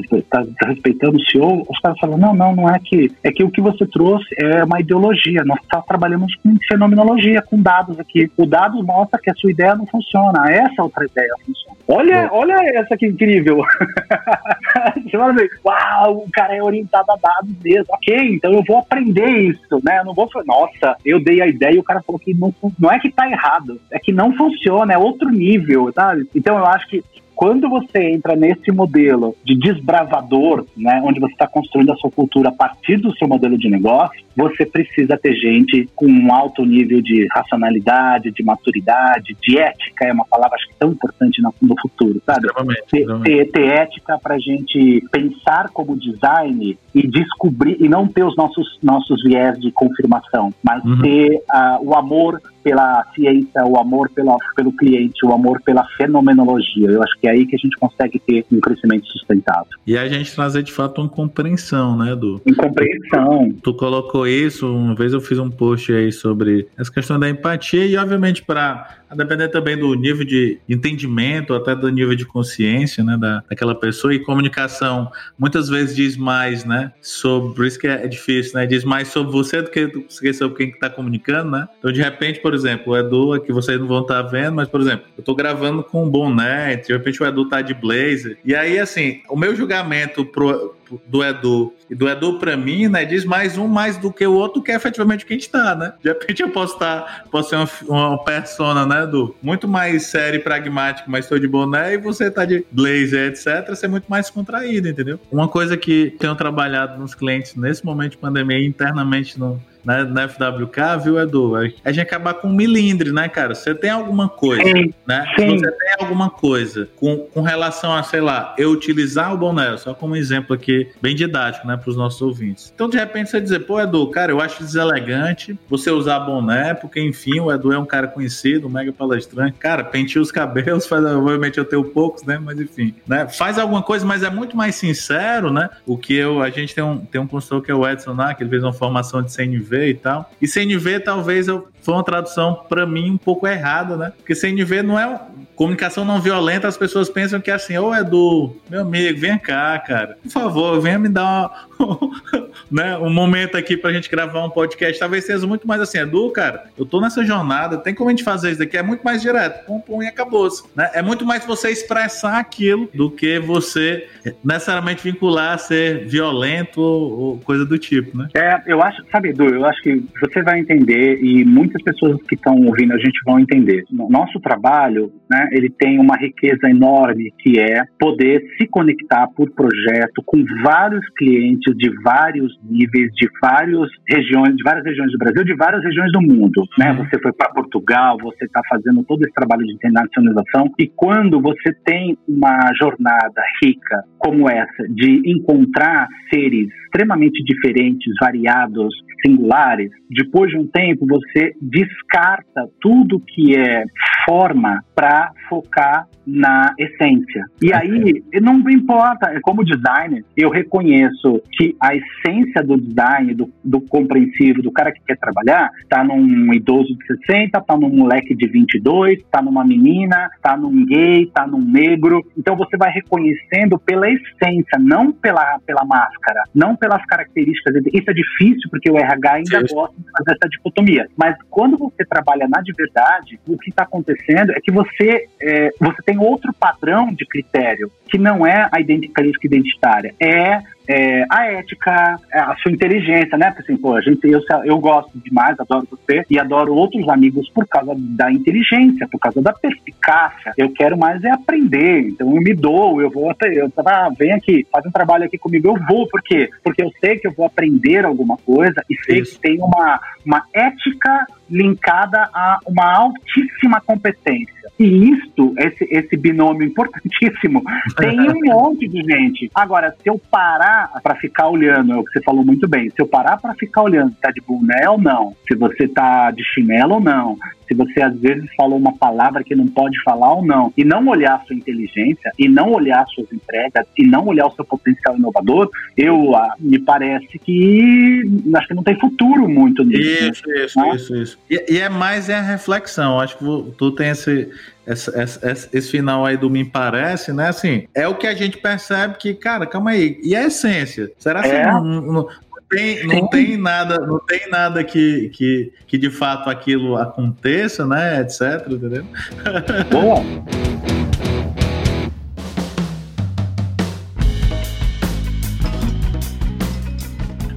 está respeitando o CEO, os caras falam, não, não, não é que, é que o que você trouxe é uma ideologia, nós tá, trabalhamos com fenomenologia, com dados aqui, o dado mostra que a sua ideia não funciona, essa outra ideia funciona. Olha, olha essa que incrível. Você vai ver, uau, o cara é orientado a dados mesmo. Ok, então eu vou aprender isso, né? Eu não vou falar, nossa, eu dei a ideia e o cara falou que não, não é que tá errado, é que não funciona, é outro nível, sabe? Então eu acho que quando você entra nesse modelo de desbravador, né, onde você está construindo a sua cultura a partir do seu modelo de negócio, você precisa ter gente com um alto nível de racionalidade, de maturidade, de ética, é uma palavra acho que tão importante no, no futuro, sabe? Ter, ter, ter ética para a gente pensar como design e descobrir, e não ter os nossos, nossos viés de confirmação, mas uhum. ter uh, o amor pela ciência, o amor pela, pelo cliente, o amor pela fenomenologia. Eu acho que é aí que a gente consegue ter um crescimento sustentável.
E a gente trazer de fato uma compreensão, né, do
compreensão.
Tu, tu colocou isso, uma vez eu fiz um post aí sobre essa questão da empatia e obviamente para a depender também do nível de entendimento, até do nível de consciência, né, da, daquela pessoa. E comunicação muitas vezes diz mais, né, sobre, por isso que é, é difícil, né, diz mais sobre você do que sobre quem está comunicando, né. Então, de repente, por exemplo, o Edu, aqui vocês não vão estar tá vendo, mas, por exemplo, eu estou gravando com um boné, de repente o Edu tá de blazer. E aí, assim, o meu julgamento pro, do Edu e do Edu para mim, né, diz mais um mais do que o outro, que é efetivamente o que a gente tá, né? De repente eu posso estar, tá, posso ser uma, uma persona, né, Edu? Muito mais sério e pragmático, mas estou de boné e você tá de blazer, etc. Ser muito mais contraído, entendeu? Uma coisa que tenho trabalhado nos clientes nesse momento de pandemia internamente no na, na FWK, viu, Edu? A gente acabar com um milindre, né, cara? Você tem alguma coisa, sim, né? Sim. Você tem alguma coisa com, com relação a, sei lá, eu utilizar o boné, só como exemplo aqui, bem didático, né, para os nossos ouvintes. Então, de repente, você dizer, pô, Edu, cara, eu acho deselegante você usar boné, porque, enfim, o Edu é um cara conhecido, um mega palestrante. Cara, penteia os cabelos, faz, obviamente eu tenho poucos, né, mas enfim, né? Faz alguma coisa, mas é muito mais sincero, né? O que eu, a gente tem um, tem um consultor que é o Edson lá, que ele fez uma formação de CNV e tal. E CNV talvez eu, foi uma tradução para mim um pouco errada, né? Porque CNV não é comunicação não violenta, as pessoas pensam que é assim, ô Edu, meu amigo, vem cá, cara. Por favor, venha me dar uma, né, um momento aqui pra gente gravar um podcast. Talvez seja muito mais assim, Edu, cara, eu tô nessa jornada, tem como a gente fazer isso daqui? É muito mais direto, pum, pum e acabou-se. Né? É muito mais você expressar aquilo do que você necessariamente vincular a ser violento ou coisa do tipo, né?
É, eu acho, sabe, Edu, eu acho que você vai entender e muitas pessoas que estão ouvindo a gente vão entender. Nosso trabalho, né, ele tem uma riqueza enorme que é poder se conectar por projeto com vários clientes de vários níveis, de várias regiões, de várias regiões do Brasil, de várias regiões do mundo, né? Uhum. Você foi para Portugal, você está fazendo todo esse trabalho de internacionalização e quando você tem uma jornada rica como essa de encontrar seres extremamente diferentes, variados, singulares, depois de um tempo você descarta tudo que é forma para focar na essência. E aí, não importa, como designer, eu reconheço que a essência do design, do, do compreensivo, do cara que quer trabalhar, está num idoso de 60, está num moleque de 22, está numa menina, está num gay, está num negro. Então você vai reconhecendo pela essência, não pela, pela máscara, não pelas características. Isso é difícil porque o RH ainda Sim. gosta de fazer essa dicotomia. Mas quando você trabalha na diversidade, o que está acontecendo é que você, é, você tem outro padrão de critério, que não é a característica identitária, é é, a ética, é, a sua inteligência, né? Porque assim, pô, a gente, eu, eu gosto demais, adoro você e adoro outros amigos por causa da inteligência, por causa da perspicácia. Eu quero mais é aprender, então eu me dou, eu vou até, eu ah, vem aqui, faz um trabalho aqui comigo, eu vou, por quê? Porque eu sei que eu vou aprender alguma coisa e sei Isso. que tem uma, uma ética linkada a uma altíssima competência. E isto, esse, esse binômio importantíssimo, tem um monte de gente. Agora, se eu parar para ficar olhando, é o que você falou muito bem, se eu parar para ficar olhando se tá de boné ou não, se você tá de chinelo ou não, se você às vezes falou uma palavra que não pode falar ou não, e não olhar a sua inteligência, e não olhar as suas entregas, e não olhar o seu potencial inovador, eu ah, me parece que acho que não tem futuro muito
nisso. Isso, isso, né? isso, isso. E, e, é mais é a reflexão. Acho que tu tem esse essa, essa, esse final aí do Me Parece, né? Assim, é o que a gente percebe que, cara, calma aí. E a essência? Será que é. não, não, tem, não tem nada, não tem nada que, que, que de fato aquilo aconteça, né? Etc. Entendeu? Boa.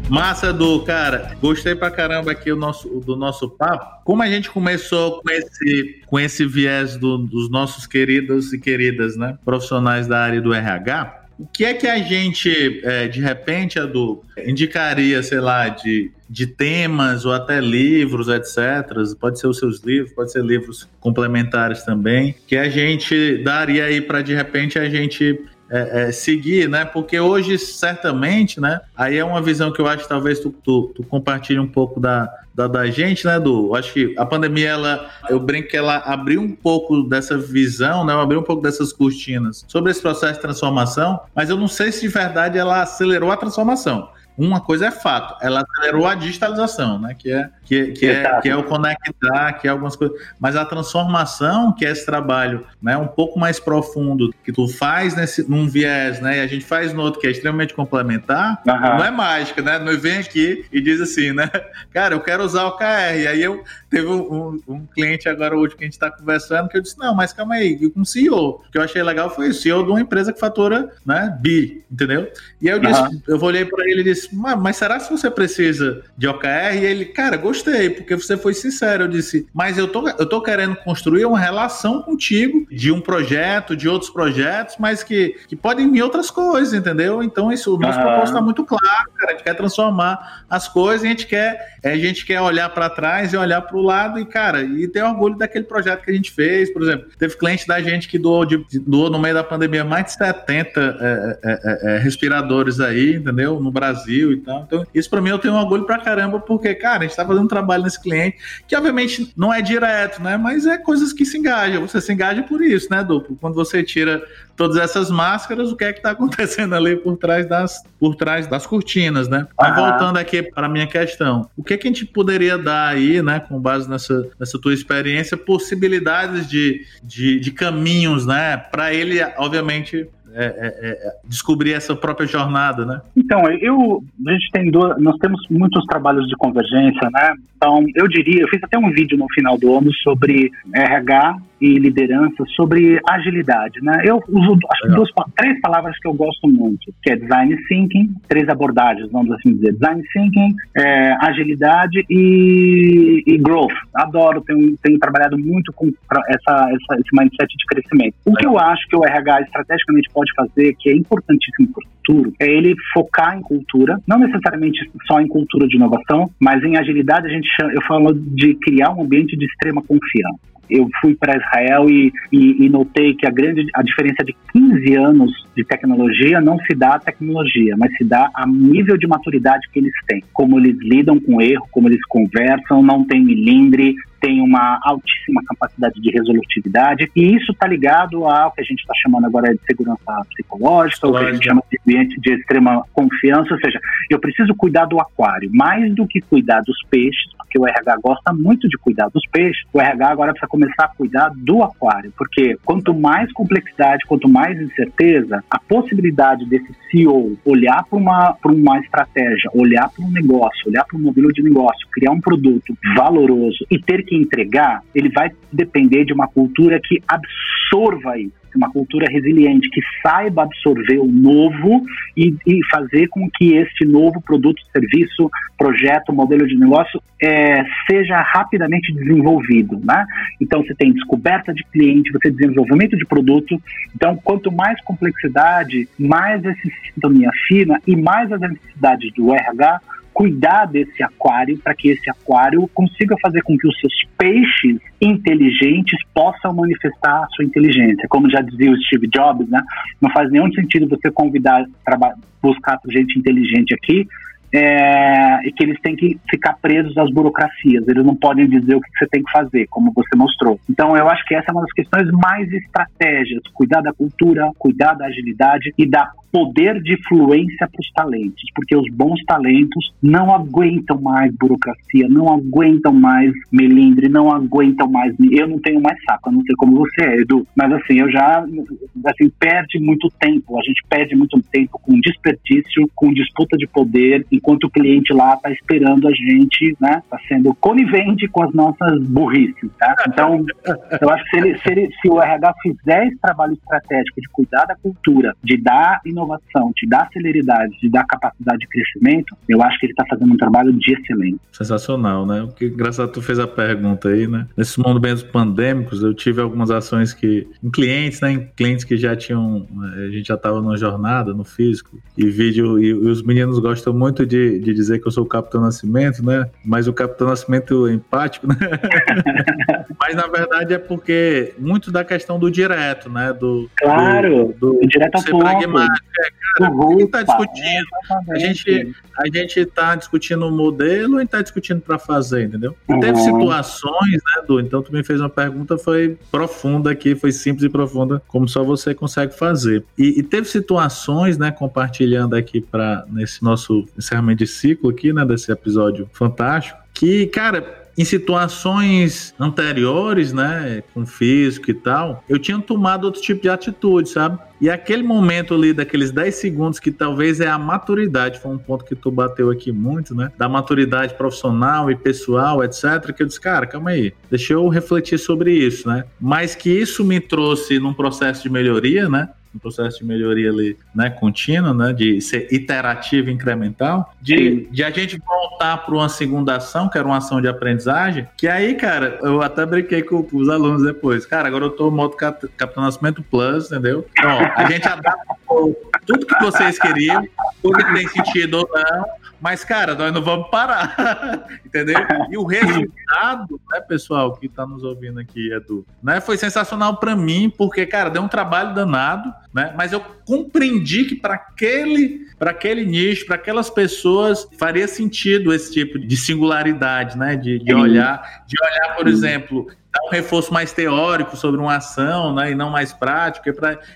Massa, do cara. Gostei pra caramba aqui o nosso, do nosso papo. Como a gente começou com esse, com esse viés do, dos nossos queridos e queridas, né? Profissionais da área do RH. O que é que a gente, é, de repente, Adu, indicaria, sei lá, de, de temas ou até livros, etc. Pode ser os seus livros, pode ser livros complementares também, que a gente daria aí para, de repente, a gente é, é, seguir, né? Porque hoje, certamente, né? Aí é uma visão que eu acho que talvez tu, tu, tu compartilhe um pouco da, da, da, gente, né, Du? Acho que a pandemia, ela, eu brinco que ela abriu um pouco dessa visão, né? Abriu um pouco dessas cortinas sobre esse processo de transformação, mas eu não sei se de verdade ela acelerou a transformação. Uma coisa é fato, ela acelerou a digitalização, né? Que é, que, que, é, que é o conectar, que é algumas coisas. Mas a transformação, que é esse trabalho né, um pouco mais profundo, que tu faz nesse, num viés, né? E a gente faz no outro que é extremamente complementar, uhum. não é mágica, né? Não vem aqui e diz assim, né? Cara, eu quero usar o KR. E aí eu teve um, um, cliente agora hoje que a gente está conversando que eu disse, não, mas calma aí, e com o CEO. O que eu achei legal foi o CEO de uma empresa que fatura né, bi, entendeu? E aí eu disse, uhum. eu olhei para ele e disse, mas será que você precisa de OKR? E ele, cara, gostei, porque você foi sincero. Eu disse, mas eu tô, eu tô querendo construir uma relação contigo de um projeto, de outros projetos, mas que, que podem vir outras coisas, entendeu? Então, isso, o nosso uhum. propósito está muito claro, cara. A gente quer transformar as coisas, a gente quer, a gente quer olhar para trás e olhar para o lado e, cara, e ter orgulho daquele projeto que a gente fez. Por exemplo, teve cliente da gente que doou, de, doou no meio da pandemia mais de 70 é, é, é, é, respiradores aí, entendeu? No Brasil e tal. Então, isso para mim eu tenho orgulho pra caramba, porque, cara, a gente tá fazendo um trabalho nesse cliente que, obviamente, não é direto, né? Mas é coisas que se engajam. Você se engaja por isso, né, Duplo? Quando você tira todas essas máscaras, o que é que tá acontecendo ali por trás das, por trás das cortinas, né? Mas voltando aqui para a minha questão, o que, é que a gente poderia dar aí, né, com base nessa, nessa tua experiência, possibilidades de, de, de caminhos, né, para ele, obviamente, é, é, é, descobrir essa própria jornada, né?
Então, eu, a gente tem duas, nós temos muitos trabalhos de convergência, né? Então, eu diria, eu fiz até um vídeo no final do ano sobre RH e liderança, sobre agilidade, né? Eu uso acho duas, três palavras que eu gosto muito, que é design thinking, três abordagens, vamos assim dizer, design thinking, é, agilidade e, e, growth. Adoro, tenho, tenho trabalhado muito com essa, essa, esse mindset de crescimento. O que eu acho que o RH estrategicamente pode fazer, que é importantíssimo para o futuro, é ele focar em cultura, não necessariamente só em cultura de inovação, mas em agilidade a gente chama, eu falo de criar um ambiente de extrema confiança. Eu fui para Israel e, e, e, notei que a grande a diferença de 15 anos de tecnologia não se dá à tecnologia, mas se dá a nível de maturidade que eles têm, como eles lidam com erro, como eles conversam, não tem milindre, tem uma altíssima capacidade de resolutividade, e isso está ligado ao que a gente está chamando agora de segurança psicológica, o que a gente chama de ambiente de extrema confiança, ou seja, eu preciso cuidar do aquário, mais do que cuidar dos peixes, porque o RH gosta muito de cuidar dos peixes, o RH agora precisa começar a cuidar do aquário, porque quanto mais complexidade, quanto mais incerteza, a possibilidade desse CEO olhar para uma, uma estratégia, olhar para um negócio, olhar para um modelo de negócio, criar um produto valoroso e ter que entregar, ele vai depender de uma cultura que absorva isso uma cultura resiliente que saiba absorver o novo e, e, fazer com que este novo produto, serviço, projeto, modelo de negócio é, seja rapidamente desenvolvido, né? Então você tem descoberta de cliente, você desenvolvimento de produto. Então quanto mais complexidade, mais essa sintonia fina e mais as necessidades do RH cuidar desse aquário para que esse aquário consiga fazer com que os seus peixes inteligentes possam manifestar a sua inteligência. Como já dizia o Steve Jobs, né? Não faz nenhum sentido você convidar, buscar gente inteligente aqui é, e que eles têm que ficar presos às burocracias, eles não podem dizer o que você tem que fazer, como você mostrou. Então, eu acho que essa é uma das questões mais estratégias: cuidar da cultura, cuidar da agilidade e dar poder de fluência para os talentos, porque os bons talentos não aguentam mais burocracia, não aguentam mais melindre, não aguentam mais. Eu não tenho mais saco, eu não sei como você é, Edu, mas assim, eu já assim, perde muito tempo, a gente perde muito tempo com desperdício, com disputa de poder, enquanto o cliente lá está esperando a gente, né? Está sendo conivente com as nossas burrices, tá? Então, eu acho que se, ele, se, ele, se o RH fizer esse trabalho estratégico de cuidar da cultura, de dar inovação, de dar celeridade, de dar capacidade de crescimento, eu acho que ele está fazendo um trabalho de excelência.
Sensacional, né? O que engraçado tu fez a pergunta aí, né? Nesses momentos pandêmicos, eu tive algumas ações que em clientes, né? Em clientes que já tinham, a gente já estava numa jornada no físico e vídeo e, e os meninos gostam muito de, de dizer que eu sou o Capitão Nascimento, né? Mas o Capitão Nascimento é empático, né? Mas na verdade é porque muito da questão do direto, né? Do
claro, do, do direto ao ponto. Pragmático,
é, cara, o que está discutindo? É, a gente a gente está discutindo o modelo e está discutindo para fazer, entendeu? Uhum. Teve situações, né, Du? Então tu me fez uma pergunta, foi profunda aqui, foi simples e profunda, como só você consegue fazer. E, e teve situações, né, compartilhando aqui para nesse nosso encerramento de ciclo aqui, né, desse episódio fantástico, que, cara, em situações anteriores, né, com físico e tal, eu tinha tomado outro tipo de atitude, sabe? E aquele momento ali, daqueles 10 segundos, que talvez é a maturidade, foi um ponto que tu bateu aqui muito, né? Da maturidade profissional e pessoal, etc. Que eu disse, cara, calma aí, deixa eu refletir sobre isso, né? Mas que isso me trouxe num processo de melhoria, né? Um processo de melhoria ali, né, contínuo, né, de ser iterativo e incremental, de, de a gente voltar para uma segunda ação, que era uma ação de aprendizagem, que aí, cara, eu até brinquei com, os alunos depois, cara, agora eu tô no modo cap, Capitão Nascimento Plus, entendeu? Então, a gente adapta tudo que vocês queriam, tudo que tem sentido ou não, mas, cara, nós não vamos parar, entendeu? E o resultado, né, pessoal, que está nos ouvindo aqui, Edu, né, foi sensacional para mim, porque, cara, deu um trabalho danado, né? Mas eu compreendi que para aquele, para aquele nicho, para aquelas pessoas, faria sentido esse tipo de singularidade, né? De, de olhar, de olhar, por exemplo, dar um reforço mais teórico sobre uma ação, né? E não mais prático.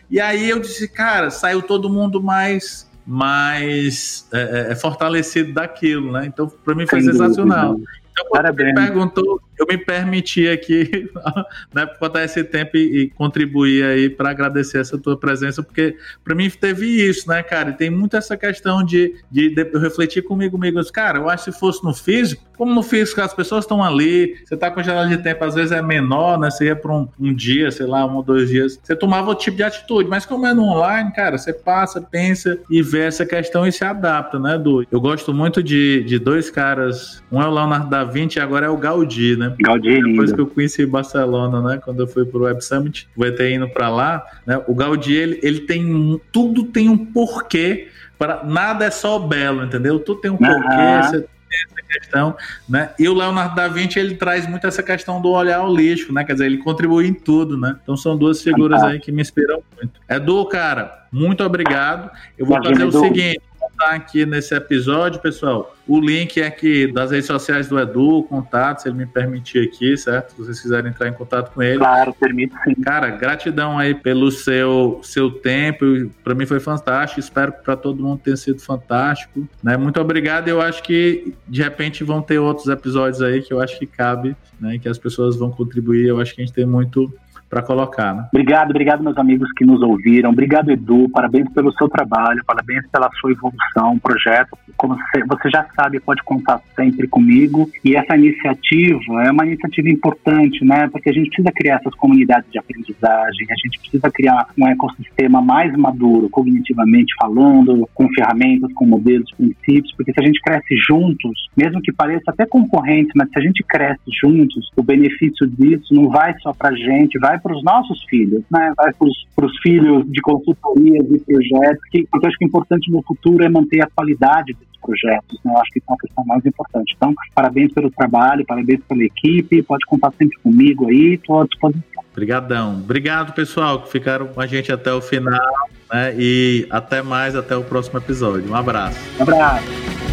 E aí eu disse, cara, saiu todo mundo mais mais é, é, é fortalecido daquilo, né? Então, para mim foi Sem sensacional. Dúvida. Então, quando Parabéns. me perguntou, eu me permiti aqui, né, contar esse tempo e, e contribuir aí para agradecer essa tua presença, porque para mim teve isso, né, cara? E tem muito essa questão de, de, de eu refletir comigo mesmo. Cara, eu acho que se fosse no físico, como no físico as pessoas estão ali, você tá com janela de tempo, às vezes é menor, né? Você ia para um, um, dia, sei lá, um ou dois dias, você tomava outro tipo de atitude, mas como é no online, cara, você passa, pensa e vê essa questão e se adapta, né, Du? Eu gosto muito de, de dois caras, um é o Leonardo da Vinci e agora é o Gaudí, né?
Gaudí é
Depois que eu conheci Barcelona, né? Quando eu fui pro Web Summit, vou ter indo para lá, né? O Gaudí, ele, ele tem tudo tem um porquê para nada é só belo, entendeu? Tudo tem um porquê, uhum. você essa questão, né? E o Leonardo da Vinci ele traz muito essa questão do olhar holístico, né? Quer dizer, ele contribui em tudo, né? Então são duas figuras aí que me inspiram muito. Edu, cara, muito obrigado. Eu vou fazer o seguinte, botar aqui nesse episódio, pessoal, o link é aqui das redes sociais do Edu, contato, se ele me permitir aqui, certo? Se vocês quiserem entrar em contato com ele.
Claro, permite sim.
Cara, gratidão aí pelo seu, seu tempo. Para mim foi fantástico. Espero que para todo mundo tenha sido fantástico. Né? Muito obrigado. Eu acho que de repente vão ter outros episódios aí que eu acho que cabe, né? Que as pessoas vão contribuir. Eu acho que a gente tem muito para colocar. Né?
Obrigado, obrigado meus amigos que nos ouviram. Obrigado Edu, parabéns pelo seu trabalho, parabéns pela sua evolução, projeto. Como você, já sabe, pode contar sempre comigo. E essa iniciativa é uma iniciativa importante, né? Porque a gente precisa criar essas comunidades de aprendizagem, a gente precisa criar um ecossistema mais maduro, cognitivamente falando, com ferramentas, com modelos, princípios, porque se a gente cresce juntos, mesmo que pareça até concorrente, mas se a gente cresce juntos, o benefício disso não vai só para a gente, vai para os nossos filhos, né? vai para os filhos de consultorias e projetos, que eu acho que o importante no futuro é manter a qualidade desses projetos, né? eu acho que isso é uma questão mais importante. Então, parabéns pelo trabalho, parabéns pela equipe, pode contar sempre comigo aí, estou à disposição.
Obrigadão. Obrigado, pessoal, que ficaram com a gente até o final, né? E até mais, até o próximo episódio. Um abraço.
Um abraço.